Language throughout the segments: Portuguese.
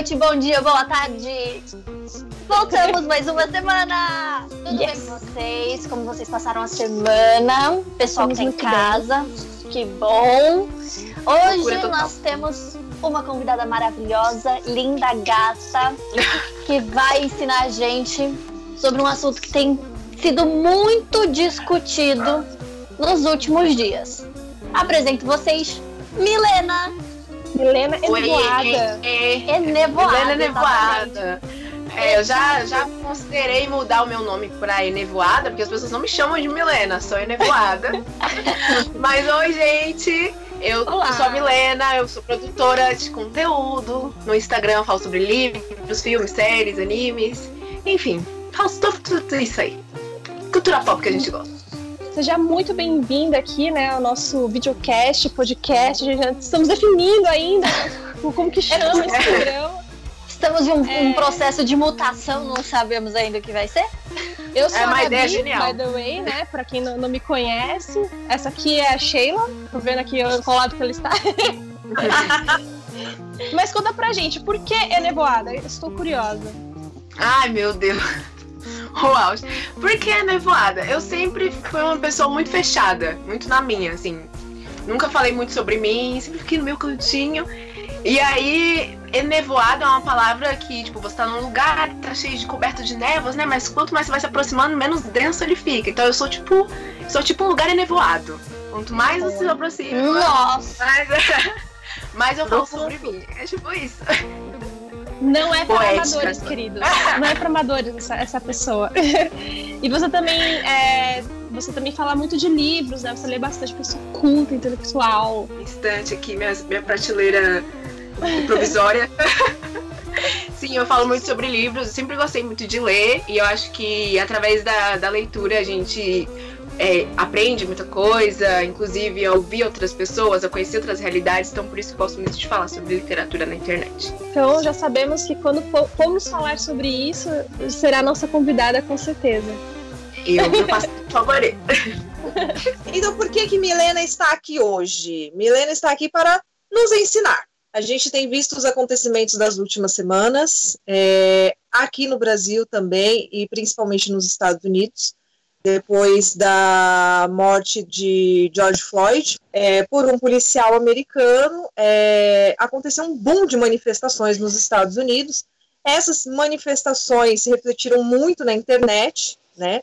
noite, bom dia, boa tarde. Voltamos mais uma semana. Tudo yes. bem com vocês? Como vocês passaram a semana? Pessoal que tá em casa, bem. que bom. Hoje nós temos uma convidada maravilhosa, linda, gata, que vai ensinar a gente sobre um assunto que tem sido muito discutido nos últimos dias. Apresento vocês, Milena. Milena Enevoada. É, Enevoada. Milena Enevoada. É, eu já, já considerei mudar o meu nome pra Enevoada, porque as pessoas não me chamam de Milena, sou Enevoada. Mas oi, gente! Eu, eu, sou a Milena, eu sou produtora de conteúdo. No Instagram eu falo sobre livros, filmes, séries, animes. Enfim, faço tudo, tudo isso aí. Cultura pop que a gente gosta. Seja muito bem-vinda aqui, né, ao nosso videocast, podcast. Estamos definindo ainda como que chama esse programa. Estamos em um, é... um, processo de mutação, não sabemos ainda o que vai ser. Eu sou é uma a Gabi, ideia genial. by the way, né? Pra quem não, não, me conhece. Essa aqui é a Sheila. Tô vendo aqui o lado que ela está. Mas conta pra gente, por que é nevoada? Estou curiosa. Ai, meu Deus. Uau. Por que é nevoada? Eu sempre fui uma pessoa muito fechada, muito na minha, assim. Nunca falei muito sobre mim, sempre fiquei no meu cantinho. E aí, nevoada é uma palavra que, tipo, você tá num lugar, tá cheio de coberto de névoas, né? Mas quanto mais você vai se aproximando, menos denso ele fica. Então eu sou tipo. Sou tipo um lugar enevoado. Quanto mais você se aproxima. Nossa! Mais, mais eu falo sobre mim. É tipo isso. Não é para amadores, queridos. Não é para amadores essa, essa pessoa. e você também é, você também fala muito de livros, né? Você lê bastante pessoa culta, intelectual. Instante aqui, minha, minha prateleira provisória. Sim, eu falo muito sobre livros, eu sempre gostei muito de ler e eu acho que através da, da leitura a gente é, aprende muita coisa, inclusive a ouvir outras pessoas, a conhecer outras realidades, então por isso eu gosto muito de falar sobre literatura na internet. Então já sabemos que quando formos falar sobre isso, será nossa convidada com certeza. Eu, eu passo favorito. então por que que Milena está aqui hoje? Milena está aqui para nos ensinar. A gente tem visto os acontecimentos das últimas semanas, é, aqui no Brasil também, e principalmente nos Estados Unidos depois da morte de George Floyd é, por um policial americano. É, aconteceu um boom de manifestações nos Estados Unidos. Essas manifestações se refletiram muito na internet, né?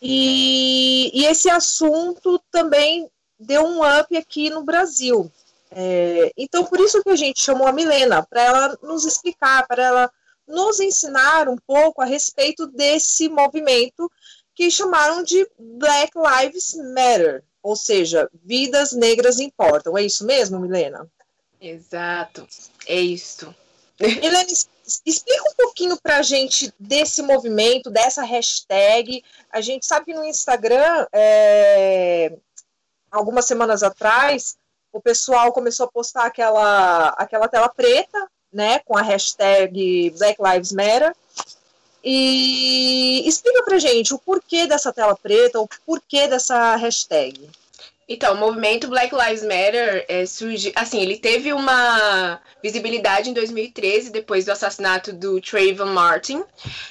E, e esse assunto também deu um up aqui no Brasil. É, então, por isso que a gente chamou a Milena, para ela nos explicar, para ela nos ensinar um pouco a respeito desse movimento que chamaram de Black Lives Matter, ou seja, vidas negras importam. É isso mesmo, Milena? Exato, é isso. Milena, explica um pouquinho para a gente desse movimento, dessa hashtag. A gente sabe que no Instagram, é, algumas semanas atrás, o pessoal começou a postar aquela, aquela tela preta, né, com a hashtag Black Lives Matter. E explica pra gente o porquê dessa tela preta, o porquê dessa hashtag. Então, o movimento Black Lives Matter é, surge, assim, ele teve uma visibilidade em 2013, depois do assassinato do Trayvon Martin.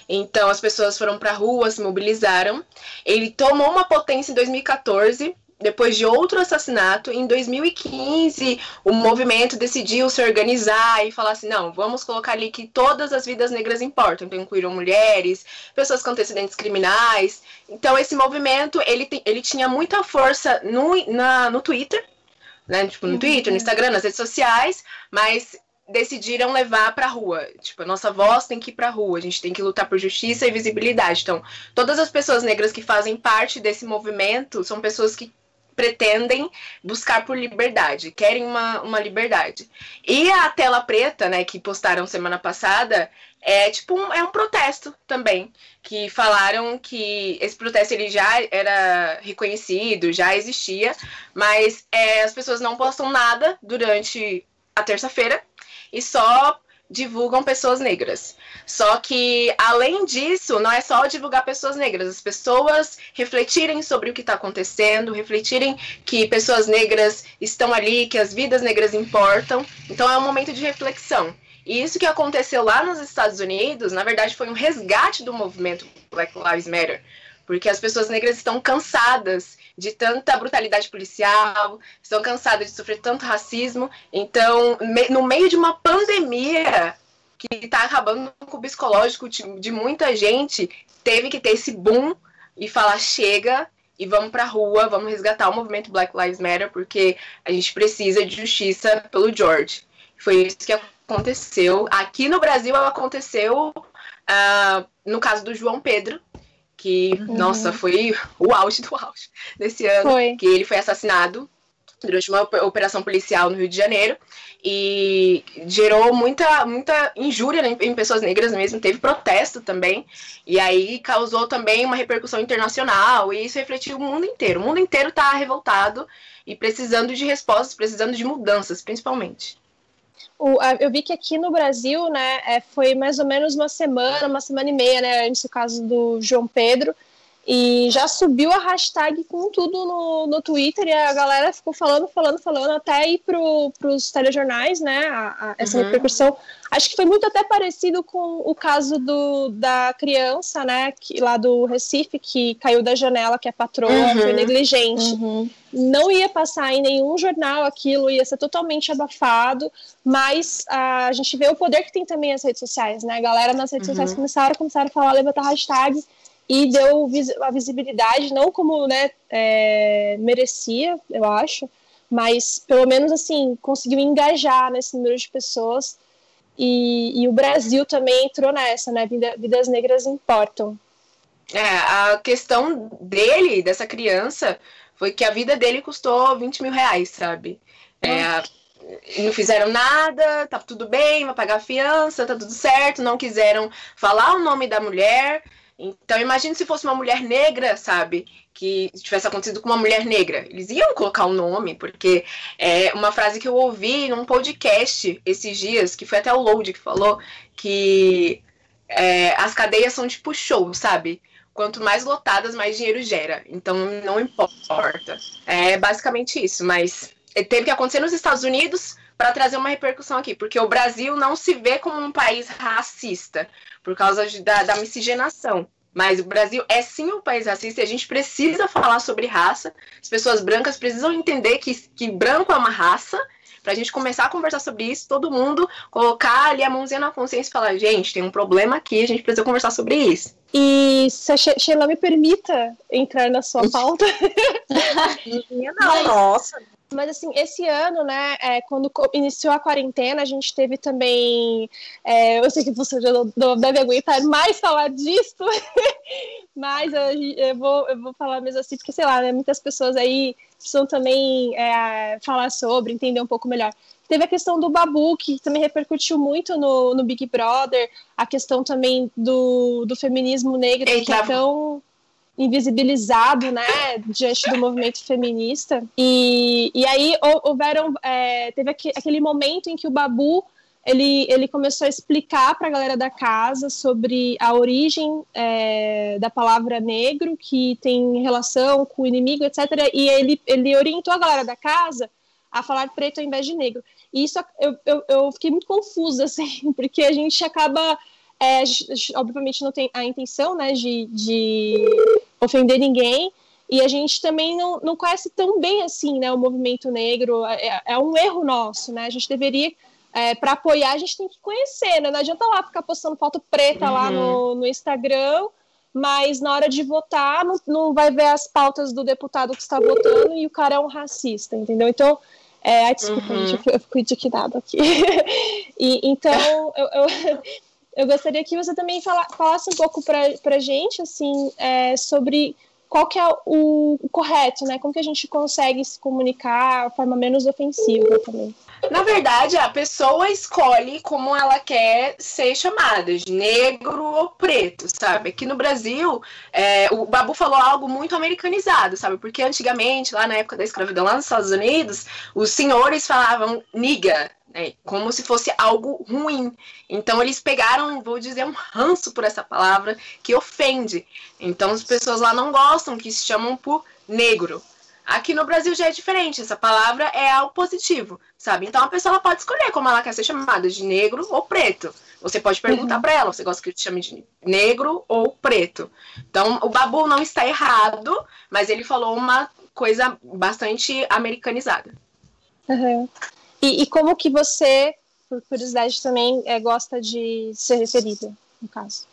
Então, as pessoas foram para rua, se mobilizaram. Ele tomou uma potência em 2014, depois de outro assassinato, em 2015, o movimento decidiu se organizar e falar assim: não, vamos colocar ali que todas as vidas negras importam. Então, incluíram mulheres, pessoas com antecedentes criminais. Então, esse movimento ele, ele tinha muita força no, na, no Twitter, né? Tipo, no uhum. Twitter, no Instagram, nas redes sociais, mas decidiram levar para a rua. Tipo, a nossa voz tem que ir para a rua, a gente tem que lutar por justiça e visibilidade. Então, todas as pessoas negras que fazem parte desse movimento são pessoas que pretendem buscar por liberdade, querem uma, uma liberdade. E a tela preta, né, que postaram semana passada, é tipo um, é um protesto também, que falaram que esse protesto ele já era reconhecido, já existia, mas é, as pessoas não postam nada durante a terça-feira e só divulgam pessoas negras. Só que, além disso, não é só divulgar pessoas negras, as pessoas refletirem sobre o que está acontecendo, refletirem que pessoas negras estão ali, que as vidas negras importam. Então, é um momento de reflexão. E isso que aconteceu lá nos Estados Unidos, na verdade, foi um resgate do movimento Black Lives Matter. Porque as pessoas negras estão cansadas de tanta brutalidade policial, estão cansadas de sofrer tanto racismo. Então, no meio de uma pandemia que está acabando com o psicológico de muita gente, teve que ter esse boom e falar: chega, e vamos para a rua, vamos resgatar o movimento Black Lives Matter, porque a gente precisa de justiça pelo George. Foi isso que aconteceu. Aqui no Brasil aconteceu uh, no caso do João Pedro, que, uhum. nossa, foi o auge do auge desse ano, foi. que ele foi assassinado durante uma operação policial no Rio de Janeiro e gerou muita, muita injúria em pessoas negras mesmo, teve protesto também, e aí causou também uma repercussão internacional, e isso refletiu o mundo inteiro. O mundo inteiro está revoltado e precisando de respostas, precisando de mudanças, principalmente. O, eu vi que aqui no Brasil, né, é, foi mais ou menos uma semana, uma semana e meia, né, antes do caso do João Pedro, e já subiu a hashtag com tudo no, no Twitter e a galera ficou falando, falando, falando, até ir para os telejornais, né? A, a, essa uhum. repercussão. Acho que foi muito até parecido com o caso do, da criança, né? Que, lá do Recife, que caiu da janela, que a patroa uhum. foi negligente. Uhum. Não ia passar em nenhum jornal aquilo, ia ser totalmente abafado, mas a gente vê o poder que tem também as redes sociais, né? A galera nas redes sociais uhum. começaram, começaram a falar, levantar hashtag e deu a visibilidade, não como né, é, merecia, eu acho, mas pelo menos assim conseguiu engajar nesse número de pessoas. E, e o Brasil também entrou nessa, né? Vida, vidas negras importam. É, a questão dele, dessa criança, foi que a vida dele custou 20 mil reais, sabe? É, não fizeram nada, tá tudo bem, vai pagar a fiança, tá tudo certo, não quiseram falar o nome da mulher, então, imagine se fosse uma mulher negra, sabe? Que tivesse acontecido com uma mulher negra. Eles iam colocar o um nome, porque é uma frase que eu ouvi num podcast esses dias, que foi até o Load que falou, que é, as cadeias são tipo show, sabe? Quanto mais lotadas, mais dinheiro gera. Então, não importa. É basicamente isso, mas teve que acontecer nos Estados Unidos para trazer uma repercussão aqui, porque o Brasil não se vê como um país racista por causa de, da, da miscigenação. Mas o Brasil é sim um país racista e a gente precisa falar sobre raça. As pessoas brancas precisam entender que, que branco é uma raça. Para a gente começar a conversar sobre isso, todo mundo colocar ali a mãozinha na consciência e falar: gente, tem um problema aqui, a gente precisa conversar sobre isso. E se a Sheila me permita entrar na sua pauta. não, nossa. Mas assim, esse ano, né, é, quando iniciou a quarentena, a gente teve também. É, eu sei que você já não deve aguentar mais falar disso, mas eu, eu, vou, eu vou falar mesmo assim, porque sei lá, né, muitas pessoas aí precisam também é, falar sobre, entender um pouco melhor. Teve a questão do Babu, que também repercutiu muito no, no Big Brother, a questão também do, do feminismo negro, Eita. que é tão invisibilizado, né, diante do movimento feminista. E, e aí houveram, é, teve aquele momento em que o Babu ele, ele começou a explicar para a galera da casa sobre a origem é, da palavra negro, que tem relação com o inimigo, etc. E ele, ele orientou a galera da casa a falar preto ao invés de negro. E isso eu, eu, eu fiquei muito confusa, assim, porque a gente acaba é, obviamente não tem a intenção né, de, de ofender ninguém, e a gente também não, não conhece tão bem assim né, o movimento negro, é, é, é um erro nosso, né? A gente deveria, é, para apoiar, a gente tem que conhecer, né? Não adianta lá ficar postando foto preta uhum. lá no, no Instagram, mas na hora de votar não, não vai ver as pautas do deputado que está votando e o cara é um racista, entendeu? Então, é, ai, desculpa, uhum. gente, eu fico indignada aqui. e, então, eu, eu, eu gostaria que você também fala, falasse um pouco para a gente, assim, é, sobre qual que é o, o, correto, né? Como que a gente consegue se comunicar de forma menos ofensiva também. Na verdade, a pessoa escolhe como ela quer ser chamada, de negro ou preto, sabe? Aqui no Brasil, é, o Babu falou algo muito americanizado, sabe? Porque antigamente, lá na época da escravidão, lá nos Estados Unidos, os senhores falavam niga, é, como se fosse algo ruim. Então eles pegaram, vou dizer, um ranço por essa palavra que ofende. Então as pessoas lá não gostam, que se chamam por negro. Aqui no Brasil já é diferente, essa palavra é algo positivo, sabe? Então a pessoa pode escolher como ela quer ser chamada, de negro ou preto. Você pode perguntar uhum. para ela, você gosta que eu te chame de negro ou preto. Então o Babu não está errado, mas ele falou uma coisa bastante americanizada. Uhum. E, e, como que você, por curiosidade também, é, gosta de ser referida, no caso?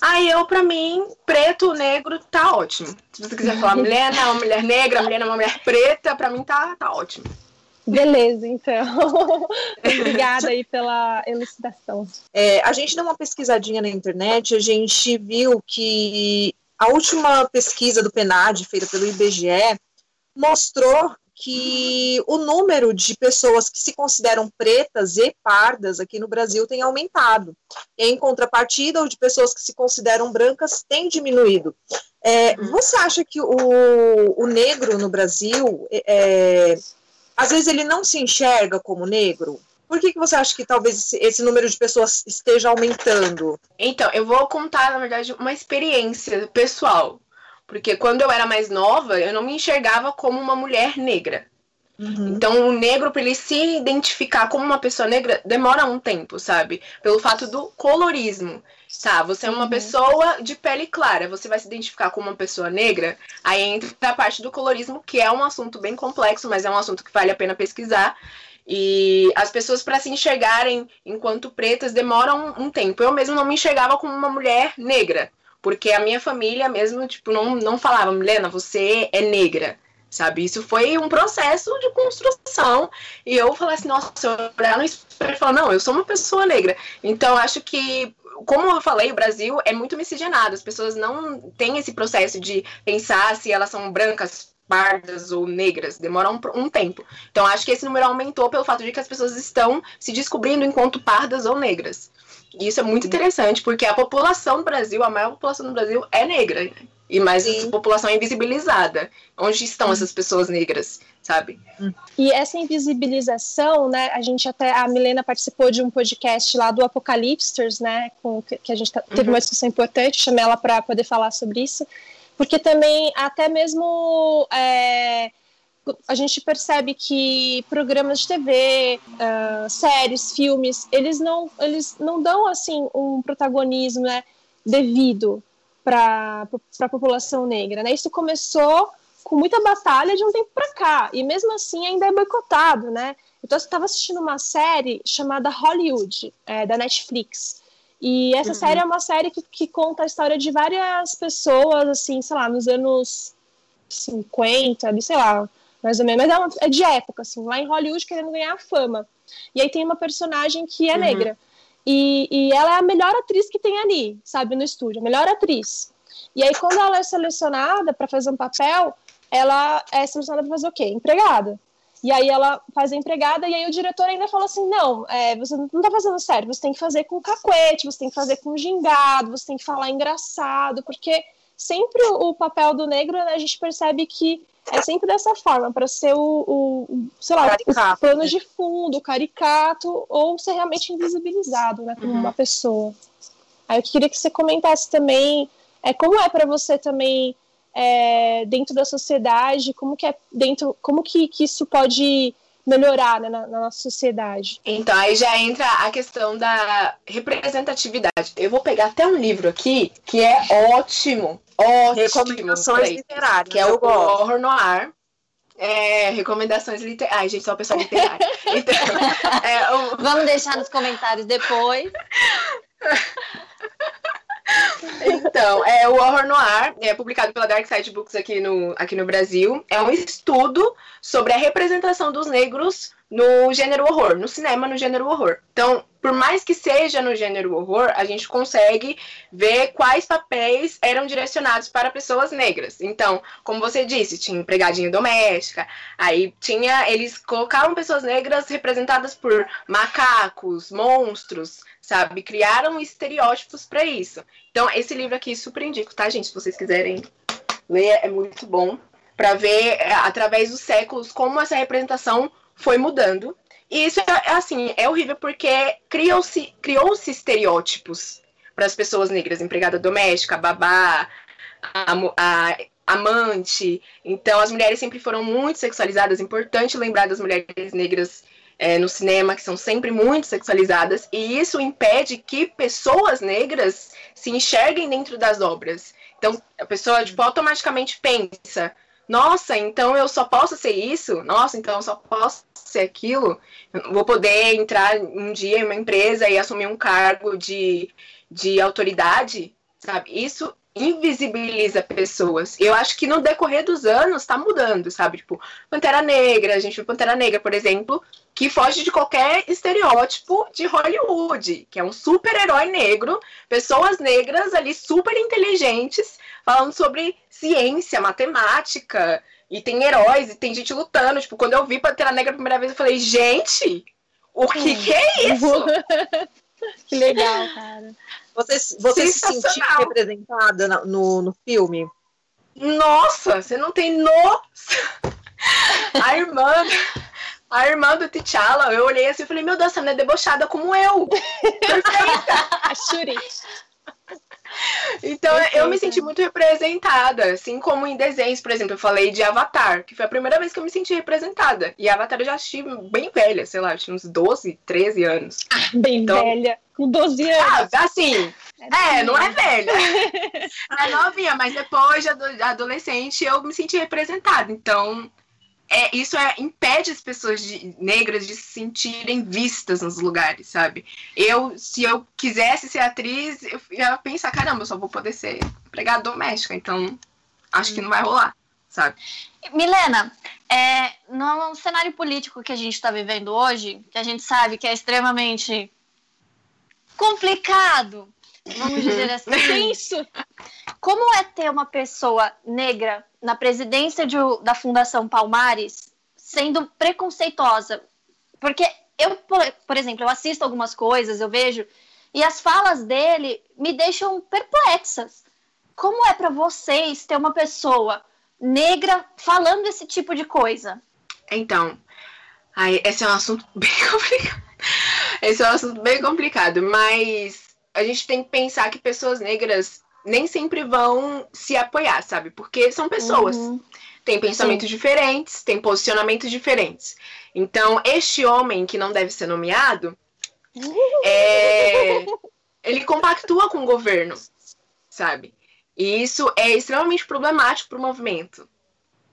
Aí eu, pra mim, preto, negro, tá ótimo. Se você quiser falar mulher, não, mulher negra, mulher não, mulher preta, pra mim tá, tá ótimo. Beleza, então. Obrigada aí pela elucidação. É, a gente deu uma pesquisadinha na internet, a gente viu que a última pesquisa do PNAD, feita pelo IBGE, mostrou que o número de pessoas que se consideram pretas e pardas aqui no Brasil tem aumentado. Em contrapartida, o de pessoas que se consideram brancas tem diminuído. É, uhum. você acha que o, o negro no Brasil, é, é, às vezes ele não se enxerga como negro? Por que, que você acha que talvez esse, esse, número de pessoas esteja aumentando? Então, eu vou contar, na verdade, uma experiência pessoal. Porque quando eu era mais nova, eu não me enxergava como uma mulher negra. Uhum. Então, o negro, para ele se identificar como uma pessoa negra, demora um tempo, sabe? Pelo fato do colorismo. Tá, você é uma uhum. pessoa de pele clara, você vai se identificar como uma pessoa negra, aí entra a parte do colorismo, que é um assunto bem complexo, mas é um assunto que vale a pena pesquisar. E as pessoas, para se enxergarem enquanto pretas, demoram um tempo. Eu mesmo não me enxergava como uma mulher negra. Porque a minha família mesmo, tipo, não, não falava, Milena, você é negra, sabe? Isso foi um processo de construção. E eu falei assim, nossa, eu olhar no espelho e falar, não, eu sou uma pessoa negra. Então, acho que como eu falei, o Brasil é muito miscigenado. As pessoas não têm esse processo de pensar se elas são brancas, pardas ou negras. Demora um, um, tempo. Então, acho que esse número aumentou pelo fato de que as pessoas estão se descobrindo enquanto pardas ou negras. E isso é muito interessante, porque a população do Brasil, a maior população do Brasil é negra. Né? E mais Sim. população é invisibilizada. Onde estão essas pessoas negras, sabe? E essa invisibilização, né? A gente até. A Milena participou de um podcast lá do Apocalipsters, né? Com, que a gente tá, teve uhum. uma discussão importante, chamei ela para poder falar sobre isso. Porque também, até mesmo. É, a gente percebe que programas de TV, uh, ah, séries, filmes, eles não, eles não dão assim um protagonismo né, devido para a população negra. Né? Isso começou com muita batalha de um tempo para cá, e mesmo assim ainda é boicotado. Né? Então, eu estava assistindo uma série chamada Hollywood, é, da Netflix. E essa uhum. série é uma série que, que conta a história de várias pessoas, assim, sei lá, nos anos 50, sei lá, mais ou menos, mas é, uma, é de época, assim, lá em Hollywood querendo ganhar fama. E aí tem uma personagem que é uhum. negra. E, e ela é a melhor atriz que tem ali, sabe, no estúdio, a melhor atriz. E aí, quando ela é selecionada para fazer um papel, ela é selecionada para fazer o quê? Empregada. E aí ela faz a empregada, e aí o diretor ainda fala assim: não, é, você não tá fazendo certo, você tem que fazer com cacuete, você tem que fazer com gingado, você tem que falar engraçado, porque sempre o, papel do negro, né, a gente percebe que é sempre dessa forma, para ser o, o, sei lá, caricato, o plano né? de fundo, caricato, ou ser realmente invisibilizado, né, como uhum. uma pessoa. Aí eu queria que você comentasse também é, como é para você também é, dentro da sociedade, como que é dentro, como que, que isso pode melhorar né, na, na, nossa sociedade. Então, aí já entra a questão da representatividade. Eu vou pegar até um livro aqui que é ótimo, ótimo. Recomendações literárias. Que é o Horror Noir. É, recomendações literárias. Ai, gente, sou uma pessoa literária. Então, é, o... Vamos deixar nos comentários depois. Então, é o Horror Noir, é publicado pela Dark Side Books aqui no, aqui no Brasil. É um estudo sobre a representação dos negros no gênero horror, no cinema no gênero horror. Então, por mais que seja no gênero horror, a gente consegue ver quais papéis eram direcionados para pessoas negras. Então, como você disse, tinha empregadinha doméstica, aí tinha, eles colocavam pessoas negras representadas por macacos, monstros, sabe? Criaram estereótipos para isso. Então, esse livro aqui super indico, tá, gente? Se vocês quiserem ler, é muito bom para ver é, através dos séculos como essa representação foi mudando. E isso é assim, é horrível porque criou-se criou -se estereótipos para as pessoas negras, empregada doméstica, babá, a, a amante. Então, as mulheres sempre foram muito sexualizadas. Importante lembrar das mulheres negras é, no cinema, que são sempre muito sexualizadas, e isso impede que pessoas negras se enxerguem dentro das obras. Então, a pessoa tipo, automaticamente pensa: nossa, então eu só posso ser isso? Nossa, então eu só posso ser aquilo? vou poder entrar um dia em uma empresa e assumir um cargo de, de autoridade? Sabe? Isso invisibiliza pessoas. Eu acho que no decorrer dos anos está mudando, sabe? Tipo, Pantera Negra, a gente viu Pantera Negra, por exemplo, que foge de qualquer estereótipo de Hollywood, que é um super-herói negro, pessoas negras ali super inteligentes, falando sobre ciência, matemática, e tem heróis, e tem gente lutando. Tipo, quando eu vi Pantera Negra a primeira vez, eu falei, gente, o que, que é isso? que legal, cara. Você, você se sentiu representada no, no filme? Nossa, você não tem noção. A irmã, a irmã do T'Challa, eu olhei assim e falei, meu Deus, essa mulher é debochada como eu. Perfeita. A Shuri. Então Perfeita. eu me senti muito representada, assim como em desenhos, por exemplo, eu falei de Avatar, que foi a primeira vez que eu me senti representada. E Avatar eu já assisti bem velha, sei lá, eu tinha uns 12, 13 anos. Ah, bem então... velha, com 12 anos. Ah, assim, é, é não é velha. é novinha, mas depois de adolescente eu me senti representada. Então, é, isso é, impede as pessoas de, negras de se sentirem vistas nos lugares, sabe? Eu, se eu quisesse ser atriz, eu ia pensar, caramba, eu só vou poder ser empregada doméstica, então acho que não vai rolar, sabe? Milena, é, no cenário político que a gente está vivendo hoje, que a gente sabe que é extremamente complicado, vamos dizer assim. Como é ter uma pessoa negra na presidência de, da Fundação Palmares sendo preconceituosa? Porque eu, por, por exemplo, eu assisto algumas coisas, eu vejo, e as falas dele me deixam perplexas. Como é para vocês ter uma pessoa negra falando esse tipo de coisa? Então, aí, esse é um assunto bem complicado. Esse é um assunto bem complicado, mas a gente tem que pensar que pessoas negras nem sempre vão se apoiar, sabe? Porque são pessoas. Uhum. Têm pensamentos Sim. diferentes, têm posicionamentos diferentes. Então, este homem que não deve ser nomeado, é, ele compactua com o governo, sabe? E isso é extremamente problemático para o movimento,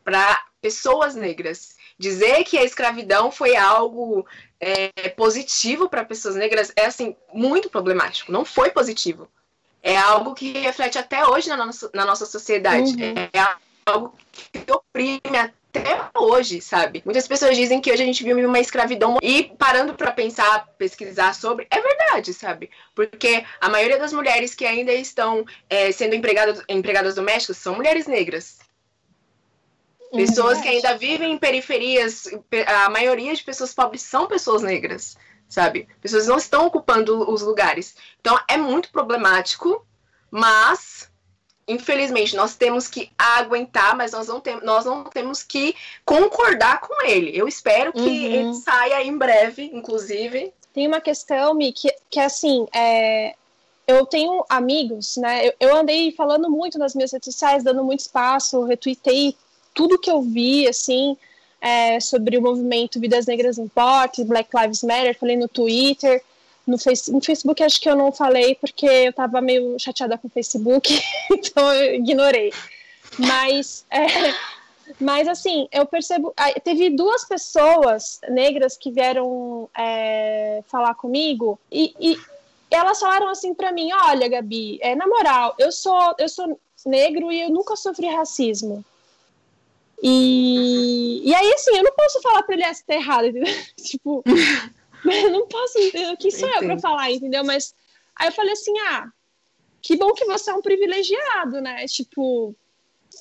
para pessoas negras. Dizer que a escravidão foi algo é, positivo para pessoas negras é assim muito problemático. Não foi positivo é algo que reflete até hoje na nossa, na nossa sociedade. Uhum. É algo que oprime até hoje, sabe? Muitas pessoas dizem que hoje a gente vive uma escravidão e parando para pensar, pesquisar sobre, é verdade, sabe? Porque a maioria das mulheres que ainda estão é, sendo empregadas, empregadas domésticas são mulheres negras. Pessoas que ainda vivem em periferias, a maioria de pessoas pobres são pessoas negras sabe? Pessoas não estão ocupando os lugares. Então é muito problemático, mas infelizmente nós temos que aguentar, mas nós não, tem, nós não temos que concordar com ele. Eu espero que uhum. ele saia em breve, inclusive. Tem uma questão, Mi, que, que assim, é, eu tenho amigos, né? Eu, eu, andei falando muito nas minhas redes sociais, dando muito espaço, retuitei tudo que eu vi, assim é, sobre o movimento Vidas Negras Importam, Black Lives Matter, falei no Twitter, no, face, no Facebook acho que eu não falei porque eu estava meio chateada com o Facebook, então eu ignorei. Mas, é, mas assim, eu percebo. Teve duas pessoas negras que vieram é, falar comigo e, e, elas falaram assim para mim: olha, Gabi, é, na moral, eu sou, eu sou negro e eu nunca sofri racismo. E, e aí, assim, eu não posso falar pra ele, essa ah, tá errado, entendeu? tipo, eu não posso, quem sou eu pra falar, entendeu? Mas aí eu falei assim, ah, que bom que você é um privilegiado, né? Tipo,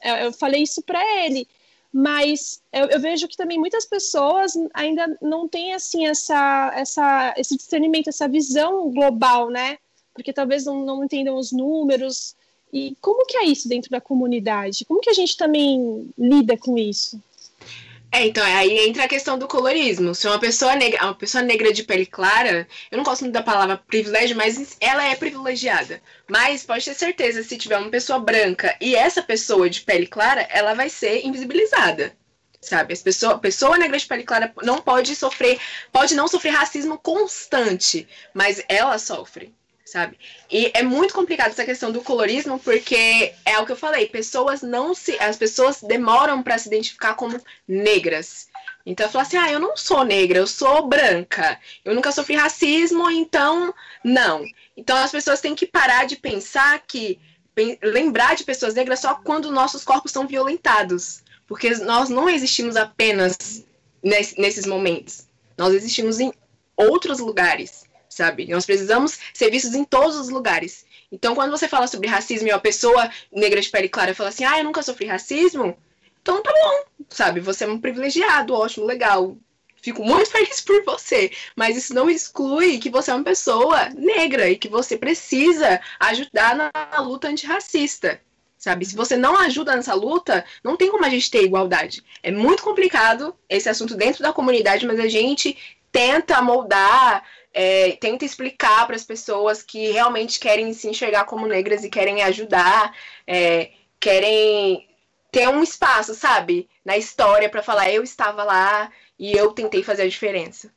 eu, eu falei isso pra ele. Mas eu, eu, vejo que também muitas pessoas ainda não têm, assim, essa, essa, esse discernimento, essa visão global, né? Porque talvez não, não entendam os números, e como que é isso dentro da comunidade? Como que a gente também lida com isso? É, então, aí entra a questão do colorismo. Se uma pessoa negra, uma pessoa negra de pele clara, eu não gosto muito da palavra privilégio, mas ela é privilegiada. Mas pode ter certeza, se tiver uma pessoa branca e essa pessoa de pele clara, ela vai ser invisibilizada. Sabe? As pessoa, pessoa negra de pele clara não pode sofrer, pode não sofrer racismo constante, mas ela sofre sabe? E é muito complicado essa questão do colorismo, porque é o que eu falei, pessoas não se. As pessoas demoram para se identificar como negras. Então eu falo assim, ah, eu não sou negra, eu sou branca. Eu nunca sofri racismo, então não. Então as pessoas têm que parar de pensar que. Lembrar de pessoas negras só quando nossos corpos são violentados. Porque nós não existimos apenas nesses momentos. Nós existimos em outros lugares sabe? Nós precisamos ser vistos em todos os lugares. Então, quando você fala sobre racismo e uma pessoa negra de pele clara fala assim, ah, eu nunca sofri racismo, então tá bom, sabe? Você é um privilegiado, ótimo, legal. Fico muito feliz por você, mas isso não exclui que você é uma pessoa negra e que você precisa ajudar na luta antirracista, sabe? Se você não ajuda nessa luta, não tem como a gente ter igualdade. É muito complicado esse assunto dentro da comunidade, mas a gente tenta moldar é, tenta explicar para as pessoas que realmente querem se enxergar como negras e querem ajudar, é, querem ter um espaço, sabe, na história para falar eu estava lá e eu tentei fazer a diferença.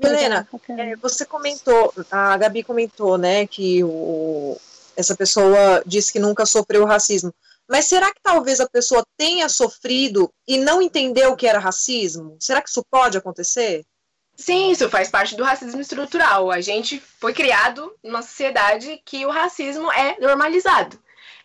Helena, é, você comentou, a Gabi comentou, né, que o, essa pessoa disse que nunca sofreu racismo. Mas será que talvez a pessoa tenha sofrido e não entendeu o que era racismo? Será que isso pode acontecer? Sim, isso faz parte do racismo estrutural. A gente foi criado numa sociedade que o racismo é normalizado.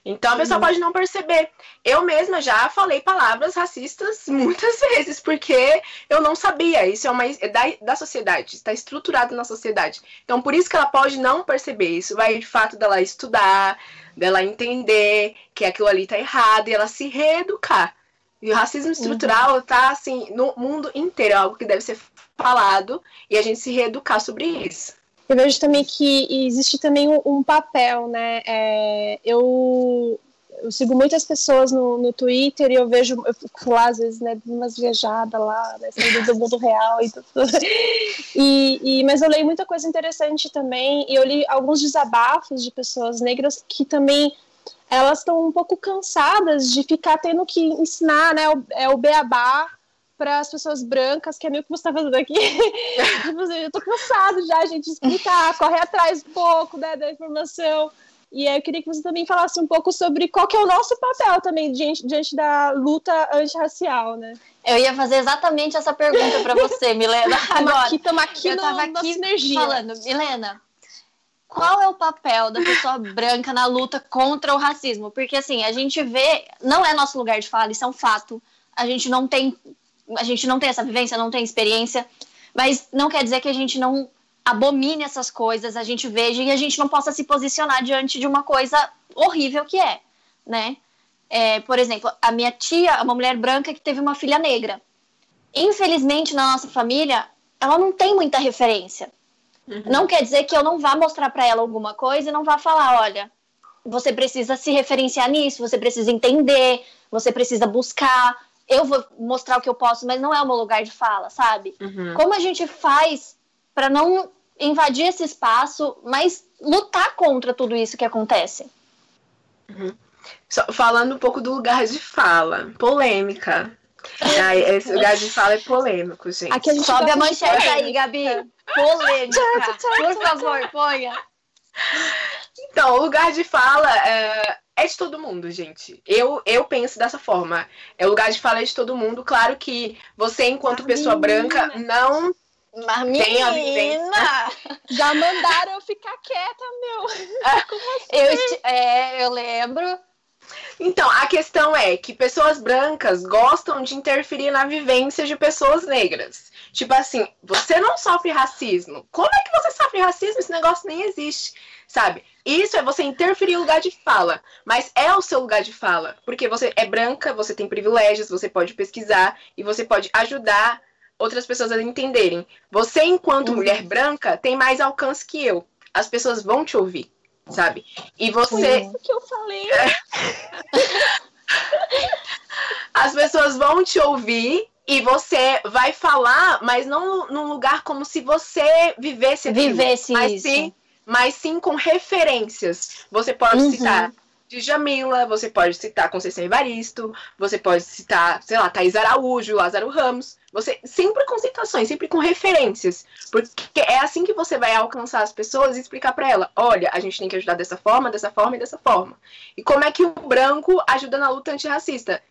Então a pessoa uhum. pode não perceber. Eu mesma já falei palavras racistas muitas vezes, porque eu não sabia. Isso é uma é da, da sociedade, está estruturado na sociedade. Então por isso que ela pode não perceber. Isso vai de fato dela estudar, dela entender que aquilo ali está errado e ela se reeducar. E o racismo estrutural está uhum. assim no mundo inteiro, é algo que deve ser falado e a gente se reeducar sobre isso. Eu vejo também que existe também um, um papel, né? É, eu, eu sigo muitas pessoas no, no Twitter e eu vejo, eu fico lá às vezes, né, umas viajadas lá, né, saindo do mundo real e tudo. E, e, mas eu leio muita coisa interessante também e eu li alguns desabafos de pessoas negras que também elas estão um pouco cansadas de ficar tendo que ensinar, né, o, é o beabá para as pessoas brancas, que é meio que você está fazendo aqui. tipo assim, eu tô cansado já, gente, de explicar, correr atrás um pouco né, da informação. E aí eu queria que você também falasse um pouco sobre qual que é o nosso papel também diante, diante da luta antirracial, né? Eu ia fazer exatamente essa pergunta para você, Milena. Agora, estamos aqui, eu tava no, aqui energia. falando, Milena, qual é o papel da pessoa branca na luta contra o racismo? Porque assim, a gente vê, não é nosso lugar de fala, isso é um fato. A gente não tem a gente não tem essa vivência, não tem experiência, mas não quer dizer que a gente não abomine essas coisas, a gente veja e a gente não possa se posicionar diante de uma coisa horrível que é, né? É, por exemplo, a minha tia, uma mulher branca que teve uma filha negra. Infelizmente, na nossa família, ela não tem muita referência. Uhum. Não quer dizer que eu não vá mostrar para ela alguma coisa e não vá falar, olha, você precisa se referenciar nisso, você precisa entender, você precisa buscar, eu vou mostrar o que eu posso, mas não é o meu lugar de fala, sabe? Uhum. Como a gente faz para não invadir esse espaço, mas lutar contra tudo isso que acontece? Uhum. Só, falando um pouco do lugar de fala, polêmica. esse lugar de fala é polêmico, gente. Aqui a gente Sobe a manchete aí, Gabi. Polêmica. Por favor, ponha. Então, o lugar de fala é, é de todo mundo, gente. Eu, eu penso dessa forma. É lugar de fala é de todo mundo. Claro que você, enquanto pessoa branca, não mas tem a vivência. Já mandaram eu ficar quieta, meu. eu, é, eu lembro. Então, a questão é que pessoas brancas gostam de interferir na vivência de pessoas negras. Tipo assim, você não sofre racismo. Como é que você sofre racismo? Esse negócio nem existe, sabe? Isso é você interferir no lugar de fala, mas é o seu lugar de fala, porque você é branca, você tem privilégios, você pode pesquisar e você pode ajudar outras pessoas a entenderem. Você, enquanto uhum. mulher branca, tem mais alcance que eu. As pessoas vão te ouvir, sabe? E você. Foi isso que eu falei. As pessoas vão te ouvir E você vai falar, mas não num lugar como se você vivesse aquilo, Vivesse mas isso. sim, mas sim com referências. Você pode Uhum. citar de Jamila, você pode citar Conceição Evaristo, você pode citar, sei lá, Thaís Araújo, Lázaro Ramos. Você sempre com citações, sempre com referências, porque é assim que você vai alcançar as pessoas e explicar para ela, olha, a gente tem que ajudar dessa forma, dessa forma e dessa forma. E como é que o branco ajuda na luta antirracista?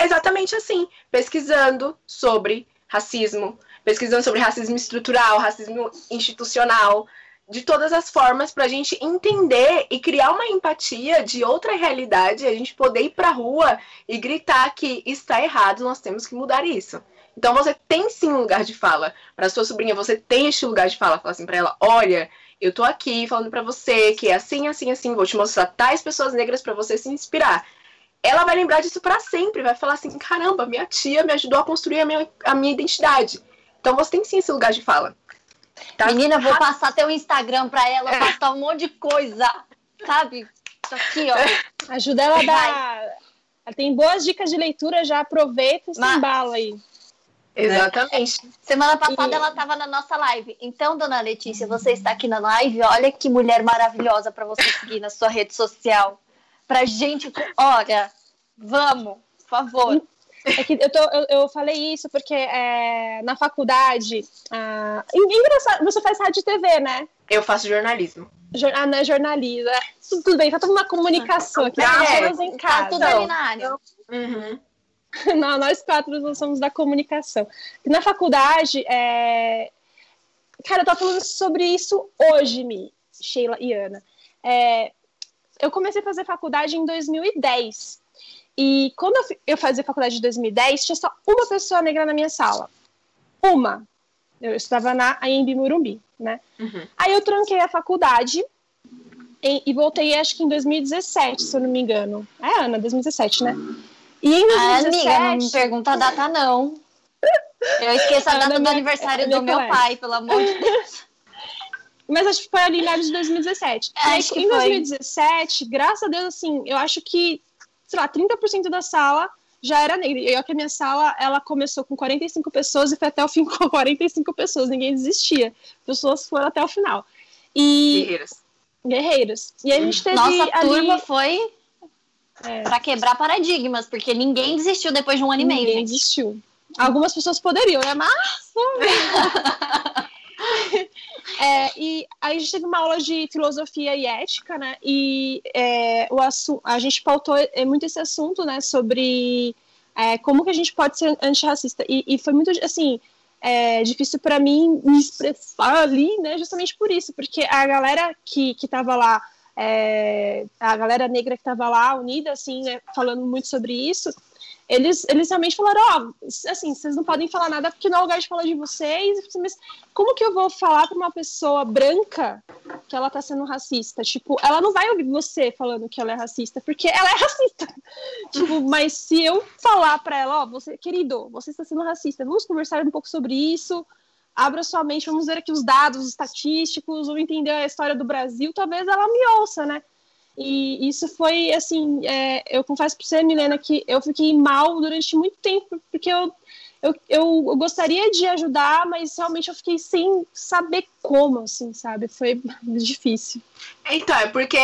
Exatamente assim, pesquisando sobre racismo, pesquisando sobre racismo estrutural, racismo institucional, de todas as formas para a gente entender e criar uma empatia de outra realidade, a gente poder ir para a rua e gritar que está errado, nós temos que mudar isso. Então você tem sim um lugar de fala. Para sua sobrinha, você tem este lugar de fala. Fala assim para ela: olha, eu tô aqui falando para você que é assim, assim, assim, vou te mostrar tais pessoas negras para você se inspirar. Ela vai lembrar disso para sempre, vai falar assim: caramba, minha tia me ajudou a construir a minha, a minha identidade. Então você tem sim esse lugar de fala. Tá? Menina, vou passar teu Instagram pra ela, postar um monte de coisa, sabe? Isso aqui, ó. Ajuda ela a dar. Ela tem boas dicas de leitura, já aproveita e se Mas- embala aí. Exatamente. Semana passada E- ela estava na nossa live. Então, dona Letícia, você está aqui na live. Olha que mulher maravilhosa para você seguir na sua rede social. Pra gente, olha, vamos, por favor. É que eu, tô, eu, eu falei isso porque é, na faculdade. Ah, engraçado, você faz rádio e TV, né? Eu faço jornalismo. Jor- Ah, não é jornalista. É, tudo, tudo bem, tá tudo na comunicação aqui. Ah, nós é. estamos em Tá casa. tudo ali na área. Uhum. Não, nós quatro nós somos da comunicação. Na faculdade, é... cara, eu tô falando sobre isso hoje, Mi, Sheila e Ana. É, Eu comecei a fazer faculdade em 2010. E quando eu fazia faculdade em 2010, tinha só uma pessoa negra na minha sala. Uma. Eu estudava na AMB Murumbi, né? Uhum. Aí eu tranquei a faculdade e, e voltei, acho que em 2017, se eu não me engano. É, Ana, 2017, né? E em Ah, 2017... amiga, não me pergunta a data, não. Eu esqueço a Ah, data na do minha- aniversário é do meu colega. pai, pelo amor de Deus. Mas acho que foi ali meados de 2017. E aí, Acho que em foi. 2017, graças a Deus, assim, eu acho que, sei lá, 30% da sala já era negra. E eu que a minha sala, ela começou com 45 pessoas e foi até o fim com 45 pessoas. Ninguém desistia. Pessoas foram até o final. E Guerreiras. guerreiros. E a gente teve Nossa ali... turma foi É. pra quebrar paradigmas, porque ninguém desistiu depois de um ano e meio. Ninguém desistiu. Algumas pessoas poderiam, né? Mas. É, e aí a gente teve uma aula de filosofia e ética, né? E é, o a gente pautou é, muito esse assunto, né? Sobre é, como que a gente pode ser antirracista. E, e foi muito, assim, é, difícil para mim me expressar ali, né? Justamente por isso, porque a galera que, que tava lá, é, a galera negra que tava lá, unida, assim, né? Falando muito sobre isso, eles, eles realmente falaram, ó, assim, vocês não podem falar nada porque não é lugar de falar de vocês, mas como que eu vou falar para uma pessoa branca que ela tá sendo racista? Tipo, ela não vai ouvir você falando que ela é racista, porque ela é racista. tipo, mas se eu falar para ela, ó, você, querido, você está sendo racista, vamos conversar um pouco sobre isso, abra sua mente, vamos ver aqui os dados estatísticos, vamos entender a história do Brasil, talvez ela me ouça, né? E isso foi, assim, é, eu confesso para você, Milena, que eu fiquei mal durante muito tempo, porque eu, eu, eu, gostaria de ajudar, mas realmente eu fiquei sem saber como, assim, sabe? Foi difícil. Então, é porque,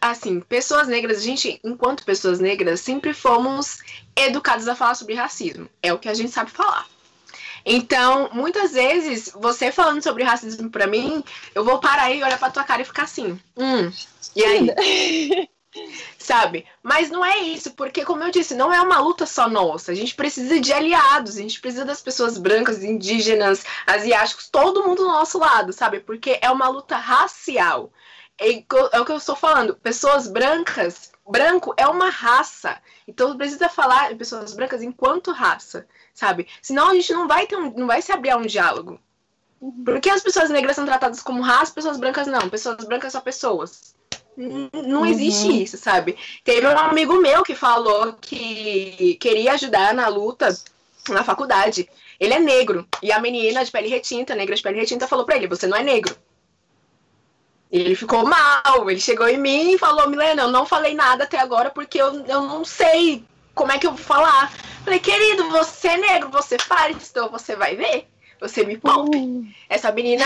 assim, pessoas negras, a gente, enquanto pessoas negras, sempre fomos educados a falar sobre racismo. É o que a gente sabe falar. Então, muitas vezes, você falando sobre racismo pra mim, eu vou parar e olhar pra tua cara e ficar assim, hum, e aí? Sabe? Mas não é isso, porque, como eu disse, não é uma luta só nossa. A gente precisa de aliados, a gente precisa das pessoas brancas, indígenas, asiáticos, todo mundo do nosso lado, sabe? Porque é uma luta racial. É, é o que eu estou falando. Pessoas brancas, branco é uma raça. Então precisa falar de pessoas brancas enquanto raça, sabe? Senão a gente não vai ter um, não vai se abrir a um diálogo. Por que as pessoas negras são tratadas como raça, pessoas brancas não? Pessoas brancas são pessoas. Não existe isso, sabe? Teve um amigo meu que falou que queria ajudar na luta na faculdade. Ele é negro. E a menina de pele retinta, negra de pele retinta, falou pra ele: Você não é negro. E ele ficou mal. Ele chegou em mim e falou: Milena, eu não falei nada até agora porque eu, eu não sei como é que eu vou falar. Falei, querido, você é negro, você então você vai ver. Você me poupe. Uhum. Essa menina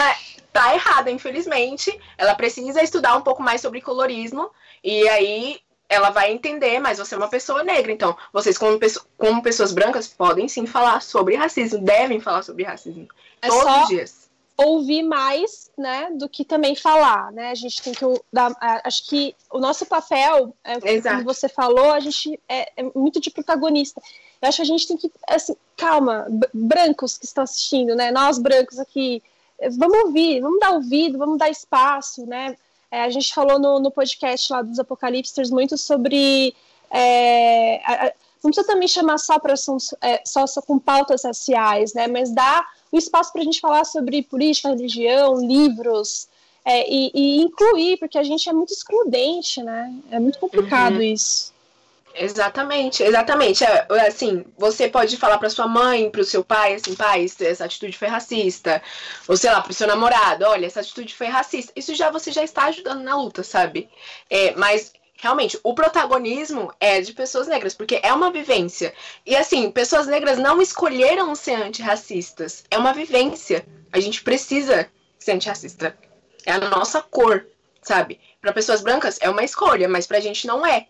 tá errada, infelizmente. Ela precisa estudar um pouco mais sobre colorismo. E aí ela vai entender, mas você é uma pessoa negra. Então, vocês, como, como pessoas brancas, podem sim falar sobre racismo, devem falar sobre racismo. É todos os dias. Ouvir mais, né, do que também falar, né? A gente tem que dar, acho que o nosso papel, é, como você falou, a gente é, é, muito de protagonista. Eu acho que a gente tem que, assim, calma, brancos que estão assistindo, né? Nós brancos aqui, vamos ouvir, vamos dar ouvido, vamos dar espaço, né? É, a gente falou no, no podcast lá dos Apocalipsters muito sobre. É, a, a, não precisa também chamar só para é, só, só com pautas raciais, né? Mas dá o espaço para a gente falar sobre política, religião, livros, é, e, e, incluir, porque a gente é muito excludente, né? É muito complicado uhum. isso. Exatamente, exatamente. É, assim, você pode falar para sua mãe, para o seu pai, assim, pai, essa atitude foi racista. Ou sei lá, para o seu namorado, olha, essa atitude foi racista. Isso já você já está ajudando na luta, sabe? É, mas realmente, o protagonismo é de pessoas negras, porque é uma vivência. E assim, pessoas negras não escolheram ser antirracistas. É uma vivência. A gente precisa ser antirracista. É a nossa cor, sabe? Para pessoas brancas é uma escolha, mas pra gente não é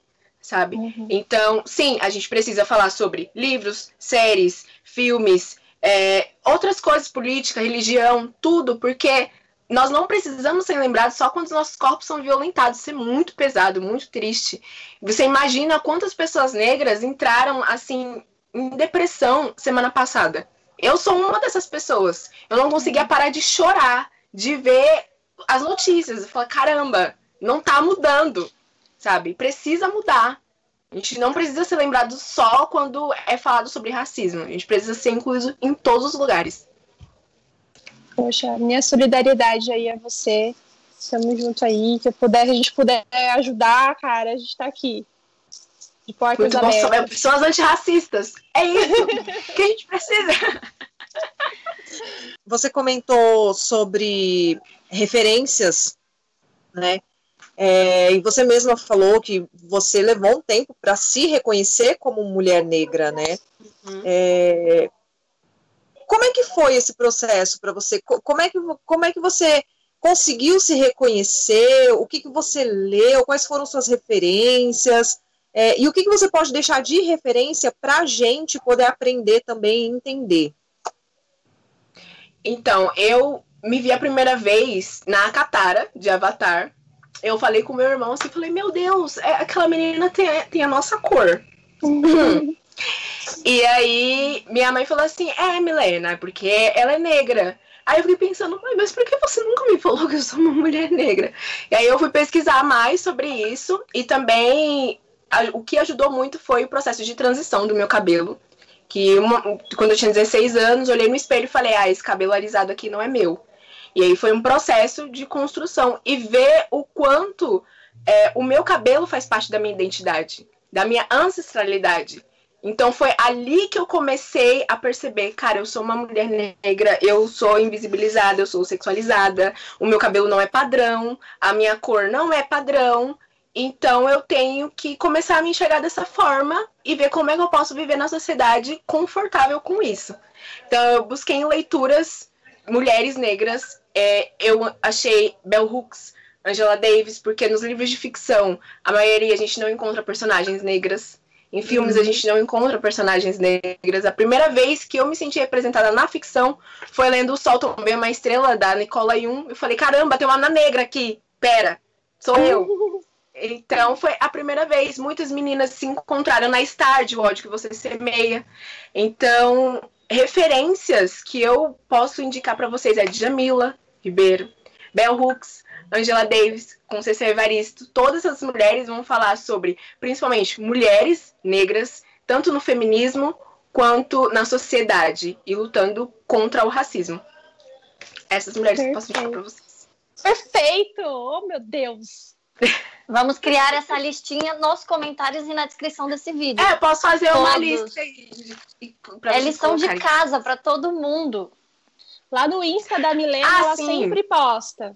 sabe? Uhum. Então, sim, a gente precisa falar sobre livros, séries, filmes, é, outras coisas, política, religião, tudo, porque nós não precisamos ser lembrados só quando os nossos corpos são violentados. Isso é muito pesado, muito triste. Você imagina quantas pessoas negras entraram, assim, em depressão semana passada. Eu sou uma dessas pessoas. Eu não conseguia uhum. parar de chorar, de ver as notícias. Eu falo, caramba, não tá mudando sabe? Precisa mudar. A gente não precisa ser lembrado só quando é falado sobre racismo. A gente precisa ser incluído em todos os lugares. Poxa, minha solidariedade aí a você. Estamos junto aí. Se puder, a gente puder ajudar, cara, a gente tá aqui. De portas Muito abertas. Bom, pessoas antirracistas. É isso que a gente precisa. Você comentou sobre referências, né? É, e você mesma falou que você levou um tempo para se reconhecer como mulher negra, né? Uhum. É, como é que foi esse processo para você? Como é, que, como é que você conseguiu se reconhecer? O que, que você leu? Quais foram suas referências? É, e o que, que você pode deixar de referência para a gente poder aprender também e entender? Então, eu me vi a primeira vez na Katara de Avatar, eu falei com meu irmão assim, falei, meu Deus, é, aquela menina tem, tem a nossa cor. Uhum. e aí minha mãe falou assim, é, Milena, porque ela é negra. Aí eu fiquei pensando, mas por que você nunca me falou que eu sou uma mulher negra? E aí eu fui pesquisar mais sobre isso e também a, o que ajudou muito foi o processo de transição do meu cabelo. Que uma, quando eu tinha 16 anos, olhei no espelho e falei, ah, esse cabelo alisado aqui não é meu. E aí foi um processo de construção e ver o quanto é, o meu cabelo faz parte da minha identidade, da minha ancestralidade. Então foi ali que eu comecei a perceber, cara, eu sou uma mulher negra, eu sou invisibilizada, eu sou sexualizada, o meu cabelo não é padrão, a minha cor não é padrão. Então eu tenho que começar a me enxergar dessa forma e ver como é que eu posso viver na sociedade confortável com isso. Então eu busquei em leituras mulheres negras, é, eu achei Bell Hooks, Angela Davis, porque nos livros de ficção, a maioria a gente não encontra personagens negras. Em filmes uhum. a gente não encontra personagens negras. A primeira vez que eu me senti representada na ficção foi lendo O Sol Também Uma Estrela, da Nicola Jung. Eu falei, caramba, tem uma Ana Negra aqui. Pera, sou eu. Então foi a primeira vez. Muitas meninas se encontraram na Star de ódio que você semeia. Então referências que eu posso indicar para vocês é Jamila Ribeiro, Bell Hooks, Angela Davis, Conceição Evaristo. Todas essas mulheres vão falar sobre, principalmente, mulheres negras, tanto no feminismo quanto na sociedade e lutando contra o racismo. Essas mulheres Perfeito. que eu posso indicar para vocês. Perfeito! Oh, meu Deus! Vamos criar essa listinha nos comentários e na descrição desse vídeo. É, posso fazer Todos. uma lista aí. É lição de casa para todo mundo. Lá no Insta da Milena, ah, ela sim. sempre posta.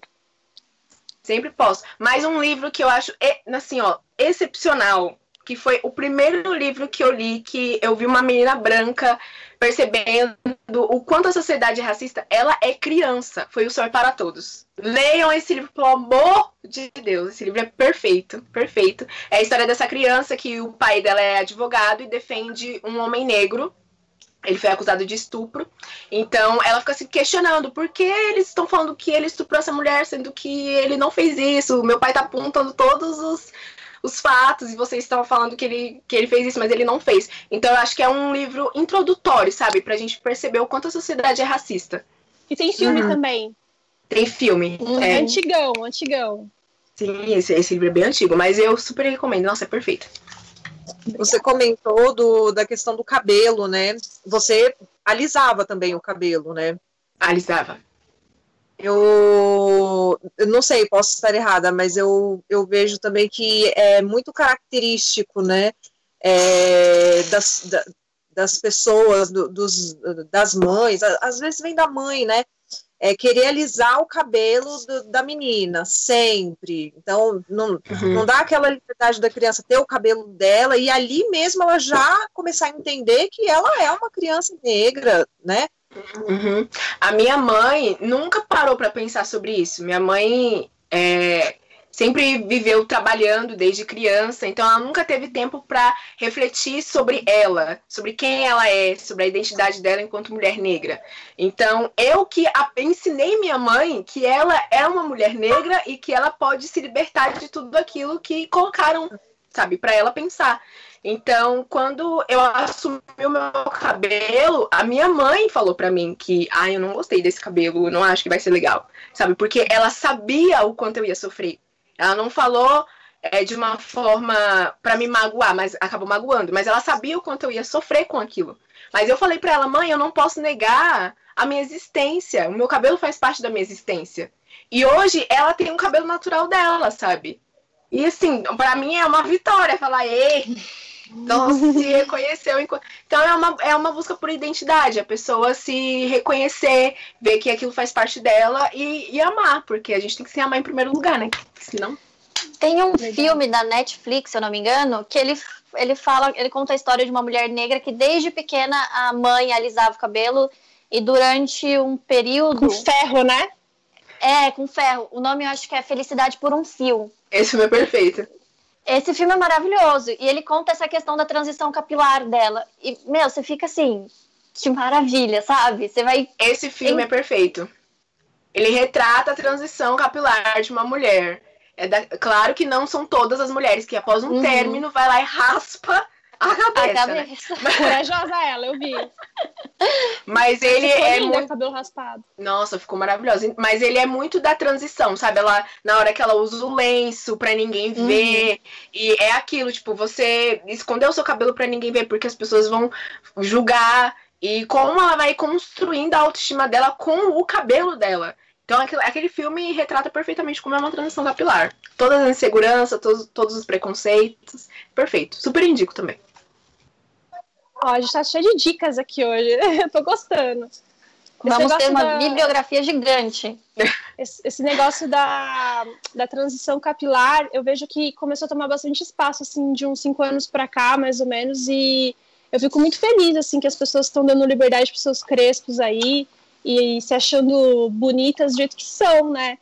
Sempre posto. Mais um livro que eu acho, assim, ó, excepcional. Que foi o primeiro livro que eu li que eu vi uma menina branca percebendo o quanto a sociedade é racista. Ela é criança. Foi o Sonho para Todos. Leiam esse livro, pelo amor de Deus. Esse livro é perfeito, perfeito. É a história dessa criança que o pai dela é advogado e defende um homem negro ele foi acusado de estupro. Então ela fica se questionando por que eles estão falando que ele estuprou essa mulher, sendo que ele não fez isso. Meu pai tá apontando todos os, os fatos e vocês estão falando que ele, que ele fez isso, mas ele não fez. Então eu acho que é um livro introdutório, sabe? Pra gente perceber o quanto a sociedade é racista. E tem filme uhum. também. Tem filme. Uhum. É. Antigão, antigão. Sim, esse, esse livro é bem antigo, mas eu super recomendo. Nossa, é perfeito. Você comentou do, da questão do cabelo, né? Você alisava também o cabelo, né? Alisava. Eu, eu não sei, posso estar errada, mas eu, eu vejo também que é muito característico, né? É, das, da, das pessoas, do, dos, das mães, às vezes vem da mãe, né? é, querer alisar o cabelo do, da menina, sempre. Então, não, uhum. não dá aquela liberdade da criança ter o cabelo dela e ali mesmo ela já começar a entender que ela é uma criança negra, né? Uhum. A minha mãe nunca parou para pensar sobre isso. Minha mãe é, sempre viveu trabalhando desde criança, então ela nunca teve tempo para refletir sobre ela, sobre quem ela é, sobre a identidade dela enquanto mulher negra. Então, eu que ensinei minha mãe que ela é uma mulher negra e que ela pode se libertar de tudo aquilo que colocaram, sabe, para ela pensar. Então, quando eu assumi o meu cabelo, a minha mãe falou para mim que, ah, eu não gostei desse cabelo, não acho que vai ser legal, sabe? Porque ela sabia o quanto eu ia sofrer ela não falou é, de uma forma para me magoar, mas acabou magoando. Mas ela sabia o quanto eu ia sofrer com aquilo. Mas eu falei para ela, mãe, eu não posso negar a minha existência. O meu cabelo faz parte da minha existência. E hoje ela tem um cabelo natural dela, sabe? E assim, para mim é uma vitória falar, ei, então se reconheceu. Então é uma, é uma busca por identidade, a pessoa se reconhecer, ver que aquilo faz parte dela e, e amar, porque a gente tem que se amar em primeiro lugar, né? Senão. Tem um filme da Netflix, se eu não me engano, que ele, ele fala, ele conta a história de uma mulher negra que desde pequena a mãe alisava o cabelo e durante um período. Com ferro, né? É, com ferro. O nome eu acho que é Felicidade por um Fio. Esse filme é perfeito. Esse filme é maravilhoso. E ele conta essa questão da transição capilar dela. E, meu, você fica assim, que maravilha, sabe? Você vai. Esse filme é perfeito. Ele retrata a transição capilar de uma mulher. É da... Claro que não são todas as mulheres que após um uhum. término vai lá e raspa a cabeça. A cabeça. Né? Corajosa ela, eu vi. Mas ele é linda, muito... cabelo raspado. Nossa, ficou maravilhosa. Mas ele é muito da transição, sabe? Ela na hora que ela usa o lenço para ninguém uhum. ver e é aquilo, tipo, você escondeu o seu cabelo para ninguém ver porque as pessoas vão julgar e como ela vai construindo a autoestima dela com o cabelo dela. Então, aquele, aquele filme retrata perfeitamente como é uma transição capilar. Todas as inseguranças, todos, todos os preconceitos. Perfeito. Super indico também. Ó, a gente tá cheio de dicas aqui hoje. Eu tô gostando. Esse Vamos ter uma da... bibliografia gigante. Esse, esse, negócio da, da transição capilar, eu vejo que começou a tomar bastante espaço, assim, de uns cinco anos para cá, mais ou menos, e eu fico muito feliz, assim, que as pessoas estão dando liberdade para seus crespos aí e, e se achando bonitas do jeito que são, né?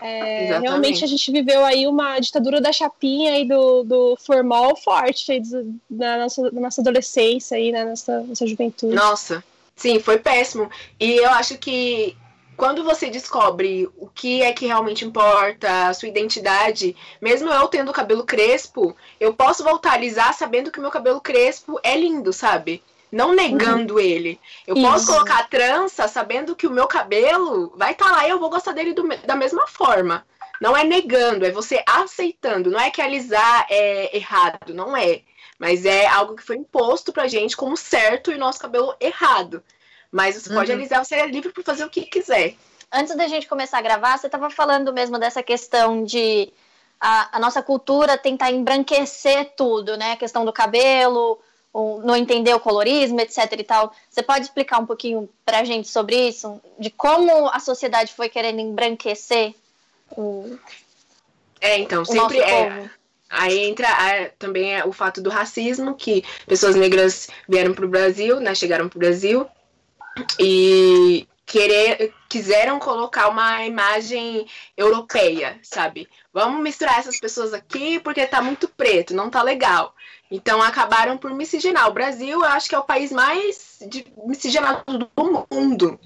É, realmente a gente viveu aí uma ditadura da chapinha e do, do formal forte aí do, na, nossa, na nossa adolescência e na nossa, nossa juventude. Nossa, sim, foi péssimo. E eu acho que quando você descobre o que é que realmente importa, a sua identidade, mesmo eu tendo cabelo crespo, eu posso voltar a alisar sabendo que o meu cabelo crespo é lindo, sabe? Não negando uhum. ele. Eu Isso. posso colocar trança sabendo que o meu cabelo vai estar tá lá e eu vou gostar dele do, da mesma forma. Não é negando, é você aceitando. Não é que alisar é errado, não é. Mas é algo que foi imposto pra gente como certo e o nosso cabelo errado. Mas você uhum. pode alisar, você é livre para fazer o que quiser. Antes da gente começar a gravar, você estava falando mesmo dessa questão de a, a, nossa cultura tentar embranquecer tudo, né? A questão do cabelo, não entender o colorismo, etc e tal. Você pode explicar um pouquinho para a gente sobre isso? De como a sociedade foi querendo embranquecer o É, então, sempre é. Aí entra a, também é o fato do racismo, que pessoas negras vieram para o Brasil, né, chegaram para o Brasil, e querer, quiseram colocar uma imagem europeia, sabe? Vamos misturar essas pessoas aqui porque tá muito preto, não tá legal. Então acabaram por miscigenar. O Brasil, eu acho que é o país mais miscigenado do mundo.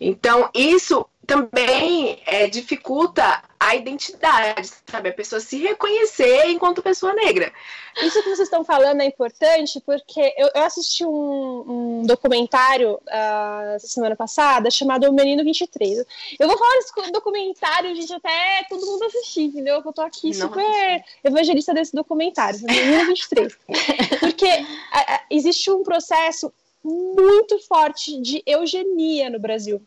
Então, isso também é, dificulta a identidade, sabe? A pessoa se reconhecer enquanto pessoa negra. Isso que vocês estão falando é importante porque eu, eu assisti um, um documentário uh, semana passada chamado O Menino 23. Eu vou falar desse documentário, gente, até todo mundo assistir, entendeu? Eu tô aqui Não super evangelista desse documentário, O Menino 23. porque uh, existe um processo muito forte de eugenia no Brasil.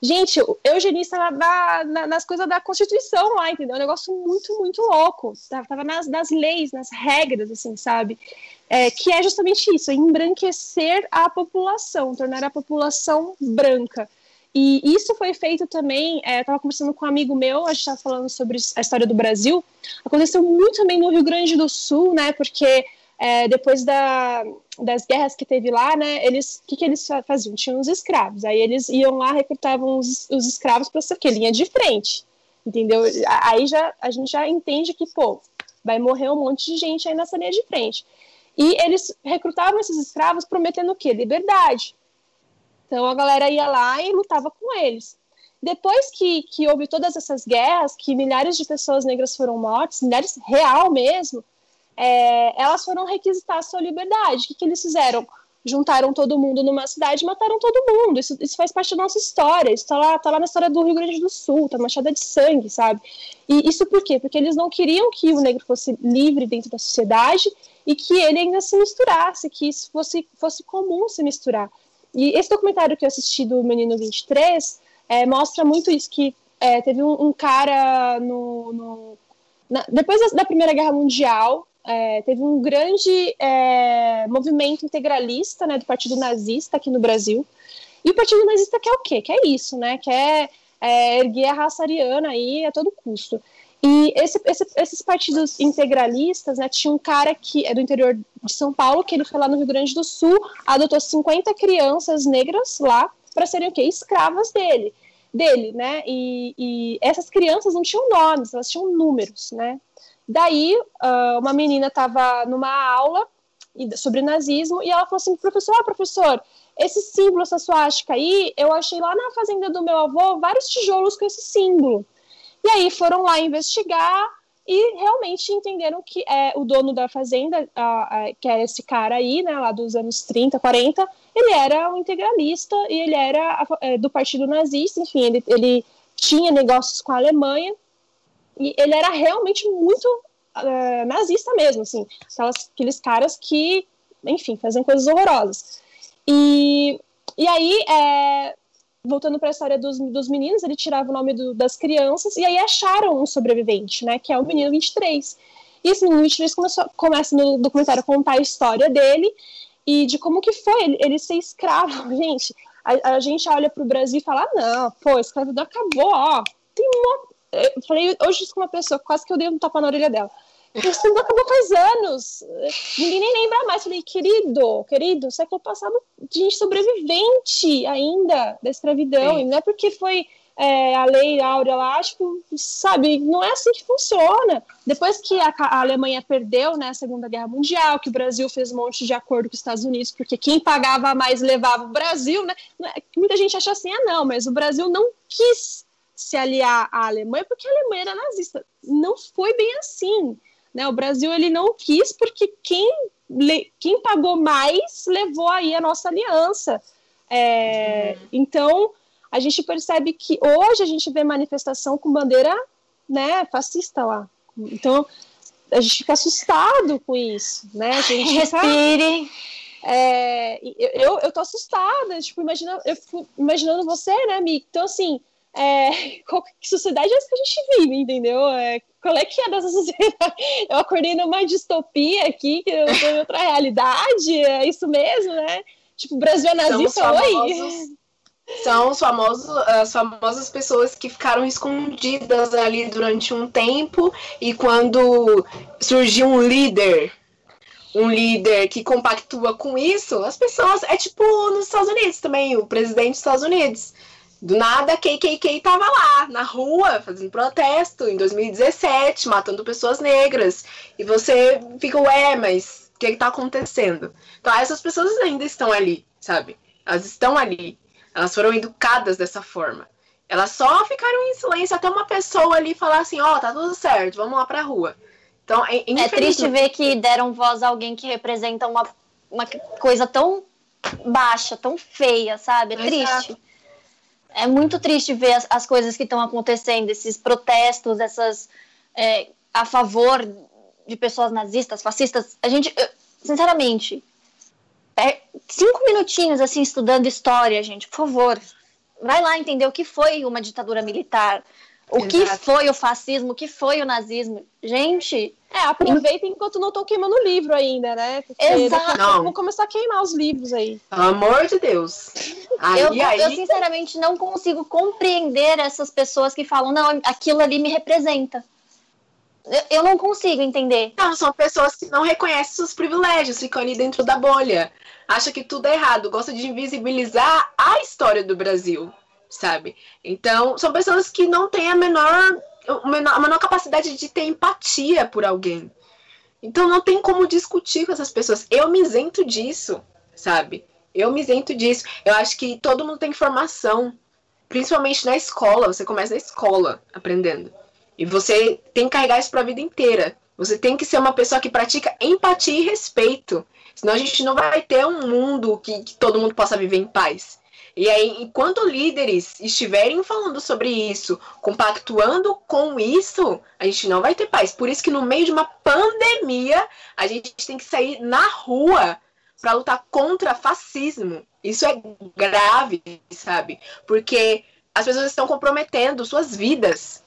Gente, eugenista na, na, nas coisas da Constituição lá, entendeu? Um negócio muito, muito louco. Tava nas, nas leis, nas regras, assim, sabe? É, que é justamente isso, embranquecer a população, tornar a população branca. E isso foi feito também, é, estava conversando com um amigo meu, a gente estava falando sobre a história do Brasil, aconteceu muito também no Rio Grande do Sul, né, porque é, depois da, das guerras que teve lá, né, eles, o que, que eles faziam? Tinham os escravos, aí eles iam lá, recrutavam os, os escravos para ser linha de frente, entendeu? Aí já, a gente já entende que, pô, vai morrer um monte de gente aí nessa linha de frente. E eles recrutavam esses escravos prometendo o quê? Liberdade. Então a galera ia lá e lutava com eles. Depois que, que houve todas essas guerras, que milhares de pessoas negras foram mortas, milhares real mesmo, é, elas foram requisitar a sua liberdade. O que, que eles fizeram? Juntaram todo mundo numa cidade e mataram todo mundo. Isso, isso faz parte da nossa história. Isso tá lá, tá lá na história do Rio Grande do Sul, tá manchada de sangue, sabe? E isso por quê? Porque eles não queriam que o negro fosse livre dentro da sociedade e que ele ainda se misturasse, que isso fosse, fosse comum se misturar. E esse documentário que eu assisti do Menino 23 é, mostra muito isso, que é, teve um, um cara no, no na, depois da, da, Primeira Guerra Mundial, é, teve um grande é, movimento integralista né, do Partido Nazista aqui no Brasil. E o Partido Nazista quer o quê? Quer isso, né? Quer é, erguer a raça ariana aí a todo custo. E esse, esse, esses partidos integralistas, né, tinha um cara que é do interior de São Paulo, que ele foi lá no Rio Grande do Sul, adotou 50 crianças negras lá para serem o quê? Escravas dele, dele, né? E, e essas crianças não tinham nomes, elas tinham números, né? Daí, uh, uma menina estava numa aula sobre nazismo e ela falou assim: professor, ah, professor, esse símbolo, essa suástica aí, eu achei lá na fazenda do meu avô vários tijolos com esse símbolo. E aí foram lá investigar e realmente entenderam que é, o dono da fazenda, que é esse cara aí, né, lá dos anos 30, 40, ele era um integralista e ele era é, do partido nazista, enfim, ele, ele tinha negócios com a Alemanha e ele era realmente muito uh, nazista mesmo, assim, aquelas, aqueles caras que, enfim, fazem coisas horrorosas. E, e aí, é, voltando para a história dos, dos meninos, ele tirava o nome do, das crianças e aí acharam um sobrevivente, né, que é o menino 23. E esse menino 23 começou, começa no documentário a contar a história dele e de como que foi ele, ele ser escravo. Gente, a, a gente olha para o Brasil e fala, ah, não, pô, escravidão acabou, ó, tem uma eu falei hoje isso com uma pessoa, quase que eu dei um tapa na orelha dela. Isso acabou faz anos. Ninguém nem lembra mais. Falei, querido, querido, século passado, gente sobrevivente ainda da escravidão. Sim. E não é porque foi é, a lei áurea lá, tipo, sabe, não é assim que funciona. Depois que a, a, Alemanha perdeu né, a Segunda Guerra Mundial, que o Brasil fez um monte de acordo com os Estados Unidos, porque quem pagava mais levava o Brasil, né? É, muita gente acha assim, ah, não, mas o Brasil não quis se aliar à Alemanha porque a Alemanha era nazista. Não foi bem assim. Né? O Brasil ele não quis porque quem, quem pagou mais levou aí a nossa aliança. É, uhum. Então, a gente percebe que hoje a gente vê manifestação com bandeira né, fascista lá. Então, a gente fica assustado com isso, né? A gente Respire. Fica, é, eu, eu tô assustada, tipo, imagina, eu imaginando você, né, Mi? Então, assim, é, qual, que sociedade é essa que a gente vive, entendeu? É, qual é que é dessa sociedade? Eu acordei numa distopia aqui, que eu tô em outra realidade, é isso mesmo, né? Tipo, o Brasil é nazista, oi? São os famosos, as famosas pessoas que ficaram escondidas ali durante um tempo e quando surgiu um líder, um líder que compactua com isso, as pessoas é tipo nos Estados Unidos também, o presidente dos Estados Unidos. Do nada, KKK tava lá, na rua, fazendo protesto, em 2017, matando pessoas negras. E você fica, ué, mas o que, que tá acontecendo? Então, essas pessoas ainda estão ali, sabe? Elas estão ali. Elas foram educadas dessa forma. Elas só ficaram em silêncio até uma pessoa ali falar assim: ó, oh, tá tudo certo, vamos lá pra rua. Então, é, é triste ver que deram voz a alguém que representa uma, uma coisa tão baixa, tão feia, sabe? É triste. É muito triste ver as, as coisas que estão acontecendo, esses protestos, essas é, a favor de pessoas nazistas, fascistas. A gente, sinceramente, é, cinco minutinhos assim estudando história, gente, por favor. Vai lá entender o que foi uma ditadura militar, o Exato. que foi o fascismo, o que foi o nazismo. Gente. É, aproveita enquanto não estou queimando o livro ainda, né? Porque Exato. Não. Vou começar a queimar os livros aí. Pelo amor de Deus. Aí, eu, aí... eu, sinceramente, não consigo compreender essas pessoas que falam, não, aquilo ali me representa. Eu, não consigo entender. Não, são pessoas que não reconhecem seus privilégios, ficam ali dentro da bolha. Acha que tudo é errado, gosta de invisibilizar a história do Brasil, sabe? Então, são pessoas que não têm a menor, a menor, a menor capacidade de ter empatia por alguém. Então, não tem como discutir com essas pessoas. Eu me isento disso, sabe? Eu me isento disso. Eu acho que todo mundo tem formação, principalmente na escola. Você começa na escola aprendendo. E você tem que carregar isso para a vida inteira. Você tem que ser uma pessoa que pratica empatia e respeito. Senão a gente não vai ter um mundo que, que todo mundo possa viver em paz. E aí, enquanto líderes estiverem falando sobre isso, compactuando com isso, a gente não vai ter paz. Por isso que no meio de uma pandemia, a gente tem que sair na rua para lutar contra fascismo. Isso é grave, sabe? Porque as pessoas estão comprometendo suas vidas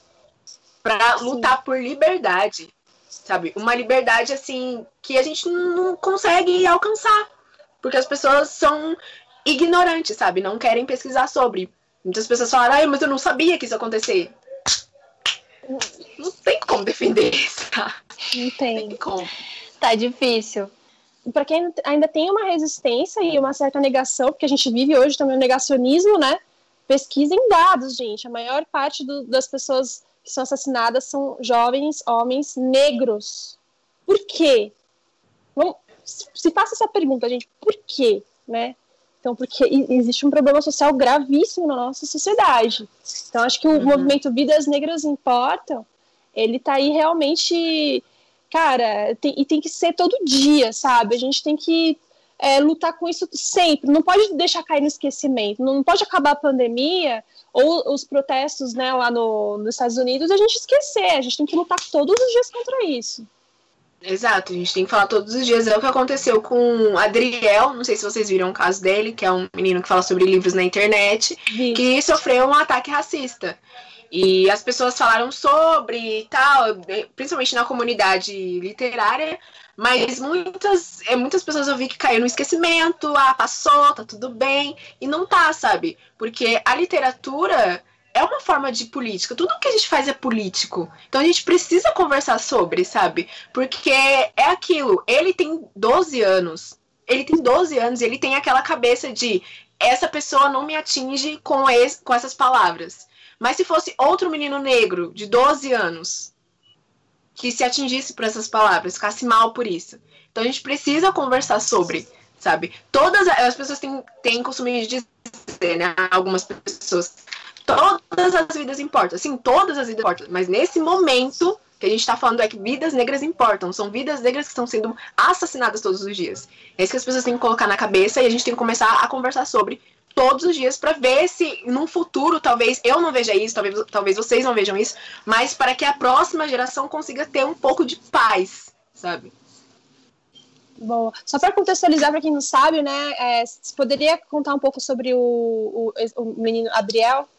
para lutar por liberdade, sabe? Uma liberdade assim que a gente não consegue alcançar, porque as pessoas são ignorantes, sabe? Não querem pesquisar sobre. Muitas pessoas falam, mas eu não sabia que isso ia acontecer. Não tem como defender isso, tá? Não tem. tem como. Tá difícil. Para quem ainda tem uma resistência e uma certa negação, porque a gente vive hoje também o negacionismo, né? Pesquisem dados, gente. A maior parte do, das pessoas que são assassinadas são jovens homens negros. Por quê? Vamos, se faça essa pergunta, gente, por quê, né? Então, porque existe um problema social gravíssimo na nossa sociedade. Então, acho que o uhum. movimento Vidas Negras Importam, ele tá aí realmente, cara, tem, e tem que ser todo dia, sabe? A gente tem que é, lutar com isso sempre, não pode deixar cair no esquecimento, não pode acabar a pandemia ou os protestos né, lá no, nos Estados Unidos, a gente esquecer. A gente tem que lutar todos os dias contra isso. Exato, a gente tem que falar todos os dias. É o que aconteceu com Adriel, não sei se vocês viram o caso dele, que é um menino que fala sobre livros na internet, que sofreu um ataque racista. E as pessoas falaram sobre e tal, principalmente na comunidade literária, mas muitas, é, muitas pessoas eu vi que caiu no esquecimento, ah, passou, tá tudo bem, e não tá, sabe? Porque a literatura é uma forma de política. Tudo que a gente faz é político. Então a gente precisa conversar sobre, sabe? Porque é aquilo. Ele tem 12 anos. Ele tem 12 anos e ele tem aquela cabeça de essa pessoa não me atinge com, esse, com essas palavras. Mas se fosse outro menino negro de 12 anos, que se atingisse por essas palavras, ficasse mal por isso. Então a gente precisa conversar sobre, sabe? Todas as pessoas têm, têm costume de dizer, né? Algumas pessoas. Todas as vidas importam. Sim, todas as vidas importam. Mas nesse momento que a gente está falando é que vidas negras importam. São vidas negras que estão sendo assassinadas todos os dias. É isso que as pessoas têm que colocar na cabeça e a gente tem que começar a conversar sobre todos os dias para ver se num futuro talvez eu não veja isso, talvez, talvez vocês não vejam isso, mas para que a próxima geração consiga ter um pouco de paz, sabe? Bom, só para contextualizar para quem não sabe, né, é, você poderia contar um pouco sobre o, o, o menino Adriel?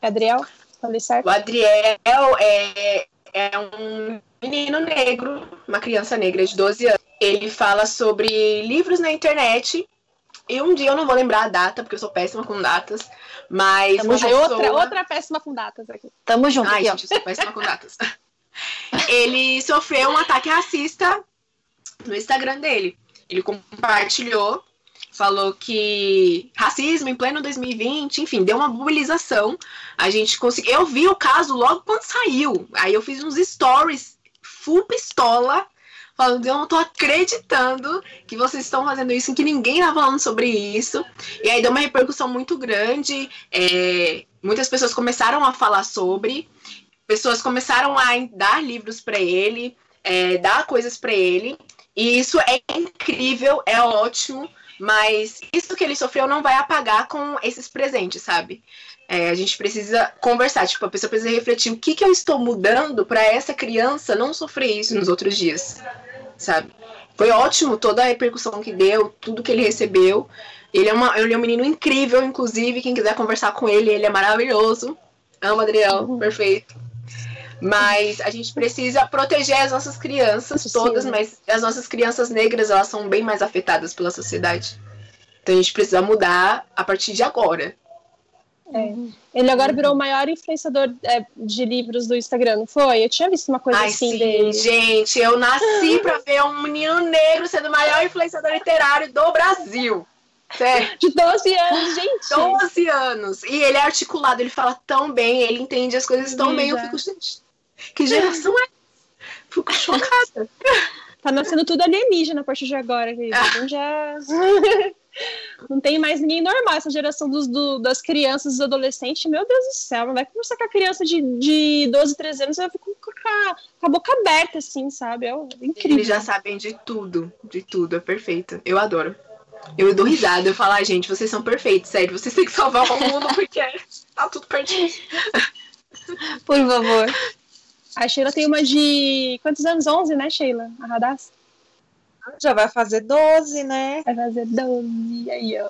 É Adriel? Falei certo? O Adriel é, é um menino negro, uma criança negra de 12 anos. Ele fala sobre livros na internet e um dia eu não vou lembrar a data, porque eu sou péssima com datas, mas. Tamo junto. Pessoa... outra, outra péssima com datas aqui. Tamo junto. Ai, aqui, gente, eu sou péssima com datas. Ele sofreu um ataque racista no Instagram dele. Ele compartilhou, falou que racismo em pleno 2020, enfim, deu uma mobilização. A gente conseguiu. Eu vi o caso logo quando saiu. Aí eu fiz uns stories full pistola falando, eu não tô acreditando que vocês estão fazendo isso, que ninguém tá falando sobre isso. E aí deu uma repercussão muito grande. É, muitas pessoas começaram a falar sobre, pessoas começaram a dar livros para ele, é, dar coisas para ele. E isso é incrível, é ótimo, mas isso que ele sofreu não vai apagar com esses presentes, sabe? É, a gente precisa conversar, tipo, a pessoa precisa refletir o que, que eu estou mudando para essa criança não sofrer isso nos outros dias, sabe? Foi ótimo toda a repercussão que deu, tudo que ele recebeu. Ele é, uma, ele é um menino incrível, inclusive, quem quiser conversar com ele, ele é maravilhoso. Amo Adriel, uhum. perfeito. Mas a gente precisa proteger as nossas crianças todas, mas as nossas crianças negras, elas são bem mais afetadas pela sociedade. Então a gente precisa mudar a partir de agora. É. Ele agora virou o maior influenciador é, de livros do Instagram, não foi? Eu tinha visto uma coisa Ai, assim sim, dele. Gente, eu nasci pra ver um menino negro sendo o maior influenciador literário do Brasil. Sério. De 12 anos, gente. 12 anos. E ele é articulado, ele fala tão bem, ele entende as coisas tão bem. Eu fico, gente, que geração é? Fico chocada. Tá nascendo tudo alienígena a partir de agora, querida. Ah. Então já. Não tem mais ninguém normal. Essa geração dos, do, das crianças, dos adolescentes, meu Deus do céu, não vai conversar com a criança de, de 12, 13 anos, ela fica com a, com a boca aberta, assim, sabe? É incrível. Eles já sabem de tudo, de tudo, é perfeito. Eu adoro. Eu dou risada, eu falo, ah, gente, vocês são perfeitos, sério, vocês têm que salvar o mundo porque tá tudo perdido. Por favor. A Sheila tem uma de. Quantos anos? 11, né, Sheila? A Radassa? Já vai fazer 12, né? Vai fazer 12, aí, ó.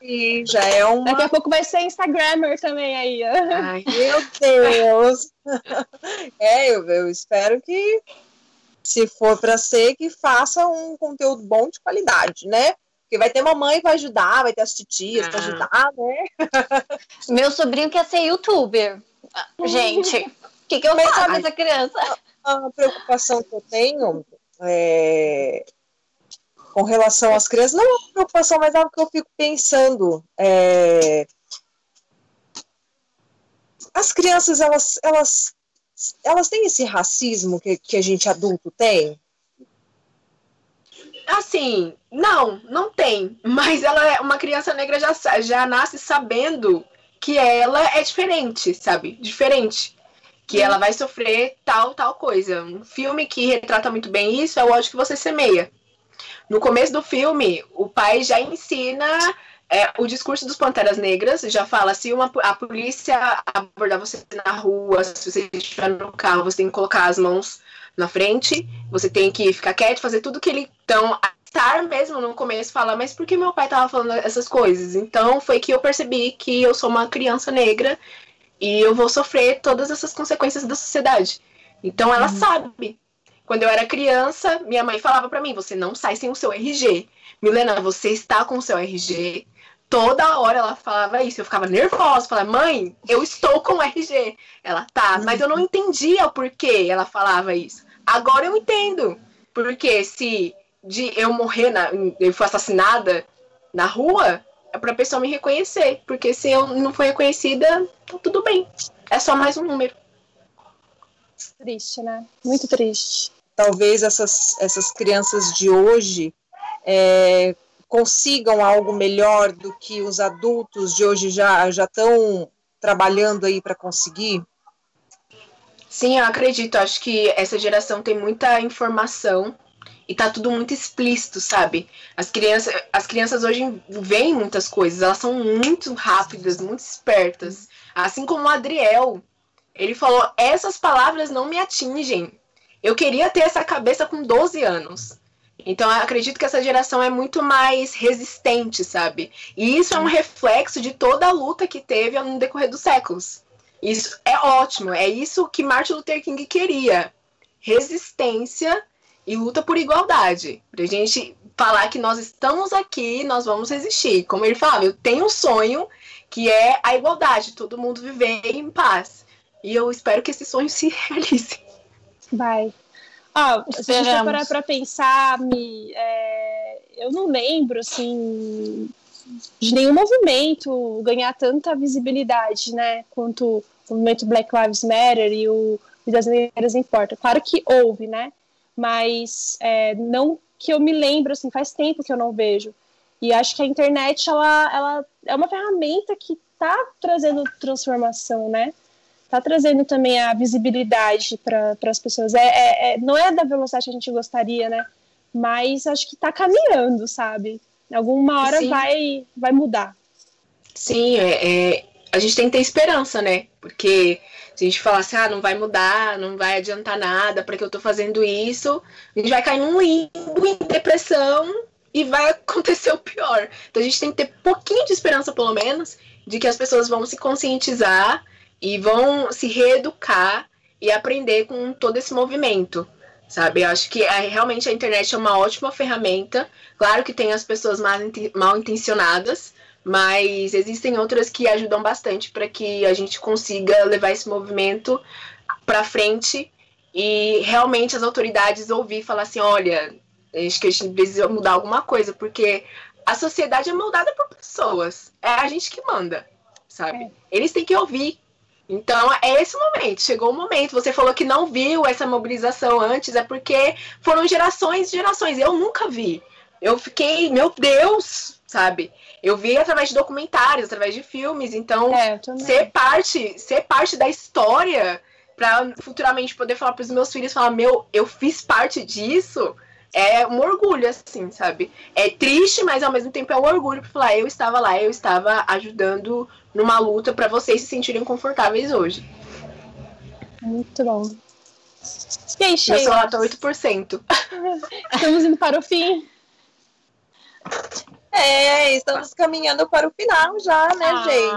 E já é uma. Daqui a pouco vai ser Instagrammer também aí, ó. Ai, meu Deus! é, eu, eu espero que, se for para ser, que faça um conteúdo bom de qualidade, né? Porque vai ter mamãe para ajudar, vai ter as titias ah. para ajudar, né? Meu sobrinho quer ser youtuber. Gente, que, que eu Mas, faço com essa criança? A preocupação que eu tenho é, com relação às crianças, não é uma preocupação, mas é algo que eu fico pensando. É, as crianças, elas, elas, elas têm esse racismo que, que a gente adulto tem? Assim, não, não tem. Mas ela é uma criança negra já, já nasce sabendo que ela é diferente, sabe? Diferente que ela vai sofrer tal, tal coisa. Um filme que retrata muito bem isso é o ódio que você semeia. No começo do filme, o pai já ensina é, o discurso dos Panteras Negras, já fala, se uma, a polícia abordar você na rua, se você estiver no carro, você tem que colocar as mãos na frente, você tem que ficar quieto, fazer tudo que ele... Então, estar mesmo no começo fala, mas por que meu pai tava falando essas coisas? Então, foi que eu percebi que eu sou uma criança negra e eu vou sofrer todas essas consequências da sociedade. Então ela uhum. sabe. Quando eu era criança, minha mãe falava para mim: você não sai sem o seu RG. Milena, você está com o seu RG. Toda hora ela falava isso. Eu ficava nervosa. Falava, mãe, eu estou com o RG. Ela tá, mas eu não uhum. entendia o porquê ela falava isso. Agora eu entendo. Porque se de eu morrer, na, eu for assassinada na rua, pra pessoa me reconhecer. Porque se eu não for reconhecida, tá tudo bem. É só mais um número. Triste, né? Muito triste. Talvez essas, essas crianças de hoje é, consigam algo melhor do que os adultos de hoje já já estão trabalhando aí para conseguir? Sim, eu acredito. Acho que essa geração tem muita informação e tá tudo muito explícito, sabe? As crianças, as crianças hoje veem muitas coisas, elas são muito rápidas, muito espertas. Assim como o Adriel, ele falou: essas palavras não me atingem. Eu queria ter essa cabeça com 12 anos. Então, acredito que essa geração é muito mais resistente, sabe? E isso é um reflexo de toda a luta que teve no decorrer dos séculos. Isso é ótimo, é isso que Martin Luther King queria. Resistência e luta por igualdade. Pra gente falar que nós estamos aqui, nós vamos resistir. Como ele falava, eu tenho um sonho que é a igualdade, todo mundo viver em paz. E eu espero que esse sonho se realize. Vai. Ah, se a gente for parar para pensar, me, é, eu não lembro, assim, de nenhum movimento ganhar tanta visibilidade, né, quanto o movimento Black Lives Matter e o Vidas Negras Importa. Claro que houve, né, mas é, não que eu me lembro, assim, faz tempo que eu não vejo. E acho que a internet, ela, ela é uma ferramenta que está trazendo transformação, né? Está trazendo também a visibilidade para as pessoas. É, é, é, não é da velocidade que a gente gostaria, né? Mas acho que está caminhando, sabe? Alguma hora vai, vai mudar. Sim, é, é, a gente tem que ter esperança, né? Porque se a gente falar assim, ah, não vai mudar, não vai adiantar nada, para que eu tô fazendo isso, a gente vai cair num limbo, em depressão, e vai acontecer o pior. Então a gente tem que ter pouquinho de esperança, pelo menos, de que as pessoas vão se conscientizar e vão se reeducar e aprender com todo esse movimento. Sabe, eu acho que é, realmente a internet é uma ótima ferramenta. Claro que tem as pessoas mal intencionadas, mas existem outras que ajudam bastante para que a gente consiga levar esse movimento para frente e realmente as autoridades ouvir e falar assim, olha, acho que a gente precisa mudar alguma coisa, porque a sociedade é moldada por pessoas. É a gente que manda, sabe? É. Eles têm que ouvir. Então, é esse momento. Chegou o momento. Você falou que não viu essa mobilização antes, é porque foram gerações e gerações. Eu nunca vi. Eu fiquei, meu Deus, sabe? Eu vi através de documentários, através de filmes. Então, é, ser parte, ser parte da história para futuramente poder falar para os meus filhos, falar, meu, eu fiz parte disso é um orgulho, assim, sabe? É triste, mas ao mesmo tempo é um orgulho pra falar, eu estava lá, eu estava ajudando numa luta para vocês se sentirem confortáveis hoje. Muito bom. E aí, Sheila? Eu sou nota 8%. Estamos indo para o fim. É, estamos caminhando para o final já, né, ah, gente?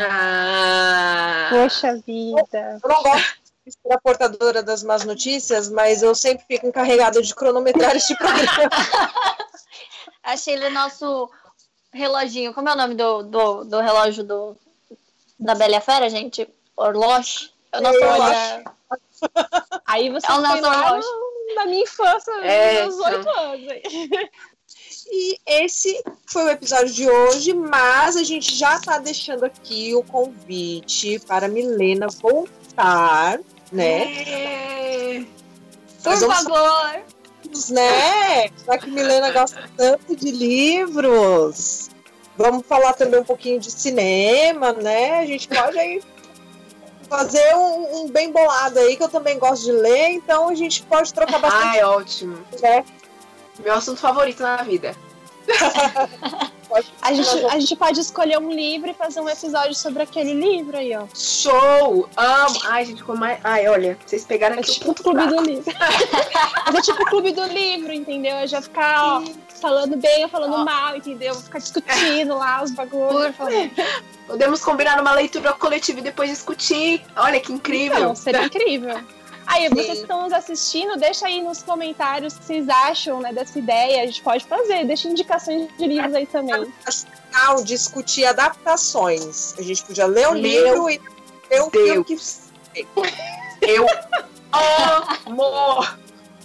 Ah, Poxa vida. Eu não gosto ser a portadora das más notícias, mas eu sempre fico encarregada de cronometrar este programa. Achei ele nosso reloginho. Como é o nome do, do, do relógio do, da Bela Fera, gente? Orloche? É o nosso relógio. Aí você é o nosso relógio. na minha infância, é, nos oito anos. E esse foi o episódio de hoje, mas a gente já está deixando aqui o convite para Milena voltar né? É. Por favor! Né? Já que Milena gosta tanto de livros, vamos falar também um pouquinho de cinema, né? A gente pode aí fazer um, um, bem bolado aí, que eu também gosto de ler, então a gente pode trocar bastante. Ah, é ótimo. É. Meu assunto favorito na vida. a, gente, a gente pode escolher um livro e fazer um episódio sobre aquele livro aí, ó. Show! Amo! Ai, gente, como é. Ai, olha, vocês pegaram é aqui. É tipo o clube do livro. Mas é tipo o clube do livro, entendeu? Eu já ficar, ó, falando bem ou falando ó. mal, entendeu? Vou ficar discutindo lá os bagulhos. Podemos combinar uma leitura coletiva e depois discutir. Olha que incrível. Não, seria incrível. Aí, Sim. vocês que estão nos assistindo, deixa aí nos comentários o que vocês acham né, dessa ideia. A gente pode fazer, deixa indicações de livros aí também. Legal discutir adaptações. A gente podia ler o Meu livro e ver o filme que. Eu amo!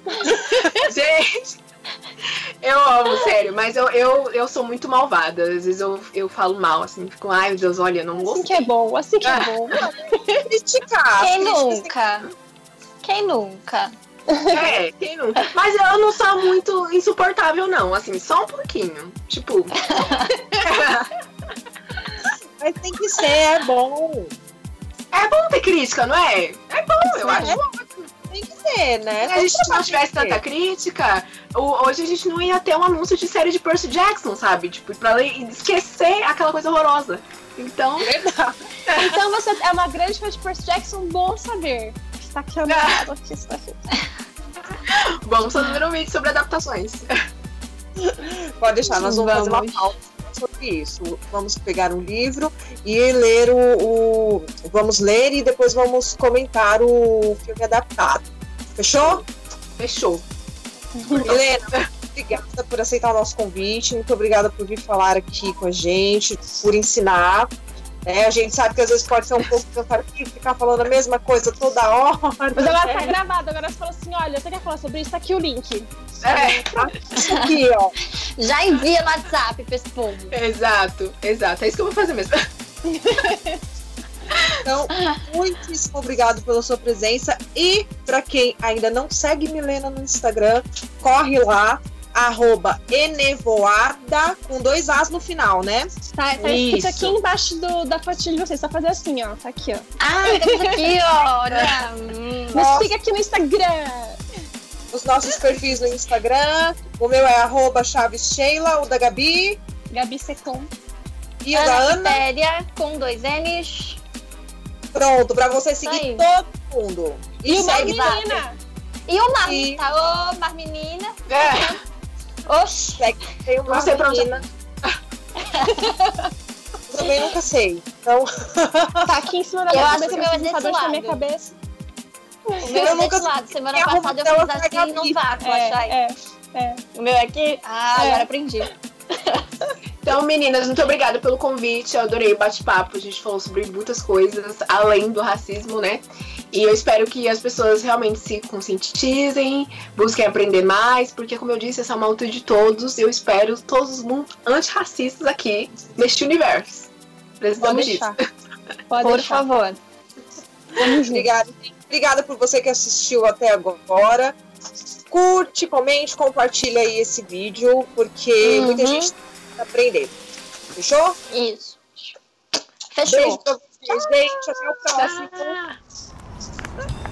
gente! Eu amo, sério, mas eu, eu, eu sou muito malvada. Às vezes eu, eu falo mal, assim, fico, ai meu Deus, olha, não gostei. Assim que é bom, assim que é bom. Criticar. Quem nunca? Quem nunca? É, quem nunca? Mas eu não sou muito insuportável, não. Assim, só um pouquinho. Tipo. Mas tem que ser, é bom. É bom ter crítica, não é? É bom, eu acho. É, tem que ser, né? Se a gente não tivesse tanta crítica, hoje a gente não ia ter um anúncio de série de Percy Jackson, sabe? Tipo, pra esquecer aquela coisa horrorosa. Então. então você é uma grande fã de Percy Jackson, bom saber está aqui a notícia Vamos fazer um vídeo sobre adaptações. Pode deixar, nós vamos, vamos. fazer uma pauta sobre isso. Vamos pegar um livro e ler o, o, Vamos ler e depois vamos comentar o filme adaptado. Fechou? Fechou. Helena, obrigada por por aceitar o nosso convite, muito obrigada por vir falar aqui com a gente, por ensinar. É, a gente sabe que às vezes pode ser um pouco cansativo ficar falando a mesma coisa toda hora. Mas agora tá gravado, agora você falou assim: olha, você quer falar sobre isso? Tá aqui o link. É, isso aqui, ó. Já envia no WhatsApp pra esse povo. Exato, exato. É isso que eu vou fazer mesmo. Então, muitíssimo obrigado pela sua presença. E para quem ainda não segue Milena no Instagram, corre lá, arroba enevoada, com dois As no final, né? Tá, tá escrito aqui embaixo do, da fotinha de vocês. Só fazer assim, ó. Tá aqui, ó. Ah, temos aqui, ó. Olha. Nos siga aqui no Instagram. Os nossos perfis no Instagram. O meu é arroba Chaves Sheila, o da Gabi. Gabi Secom. E o da Ana. Ana. com dois N's. Pronto, pra você seguir todo mundo. E, e o Marmenina. E o Marmenina. Ô, oh, Marmenina. É. Oxi. Tem uma Você menina. Também nunca sei. Então... Tá aqui em cima da minha eu cabeça. Acho que o meu é na minha cabeça. O meu eu é nunca lado. Semana passada eu fiz assim no vácuo, é, achai. É, é. O meu é aqui? Ah, é. agora aprendi. Então, meninas, muito obrigada pelo convite. Eu adorei o bate-papo. A gente falou sobre muitas coisas além do racismo, né? E eu espero que as pessoas realmente se conscientizem, busquem aprender mais, porque, como eu disse, essa é uma luta de todos. Eu espero todos os antirracistas aqui neste universo. Precisamos disso. Pode por deixar. favor. Obrigada. Obrigada por você que assistiu até agora. Curte, comente, compartilha aí esse vídeo, porque uhum. muita gente tá aprendendo. Fechou? Isso. Fechou. Beijo pra vocês, gente. Até o próximo. Ha ha ha!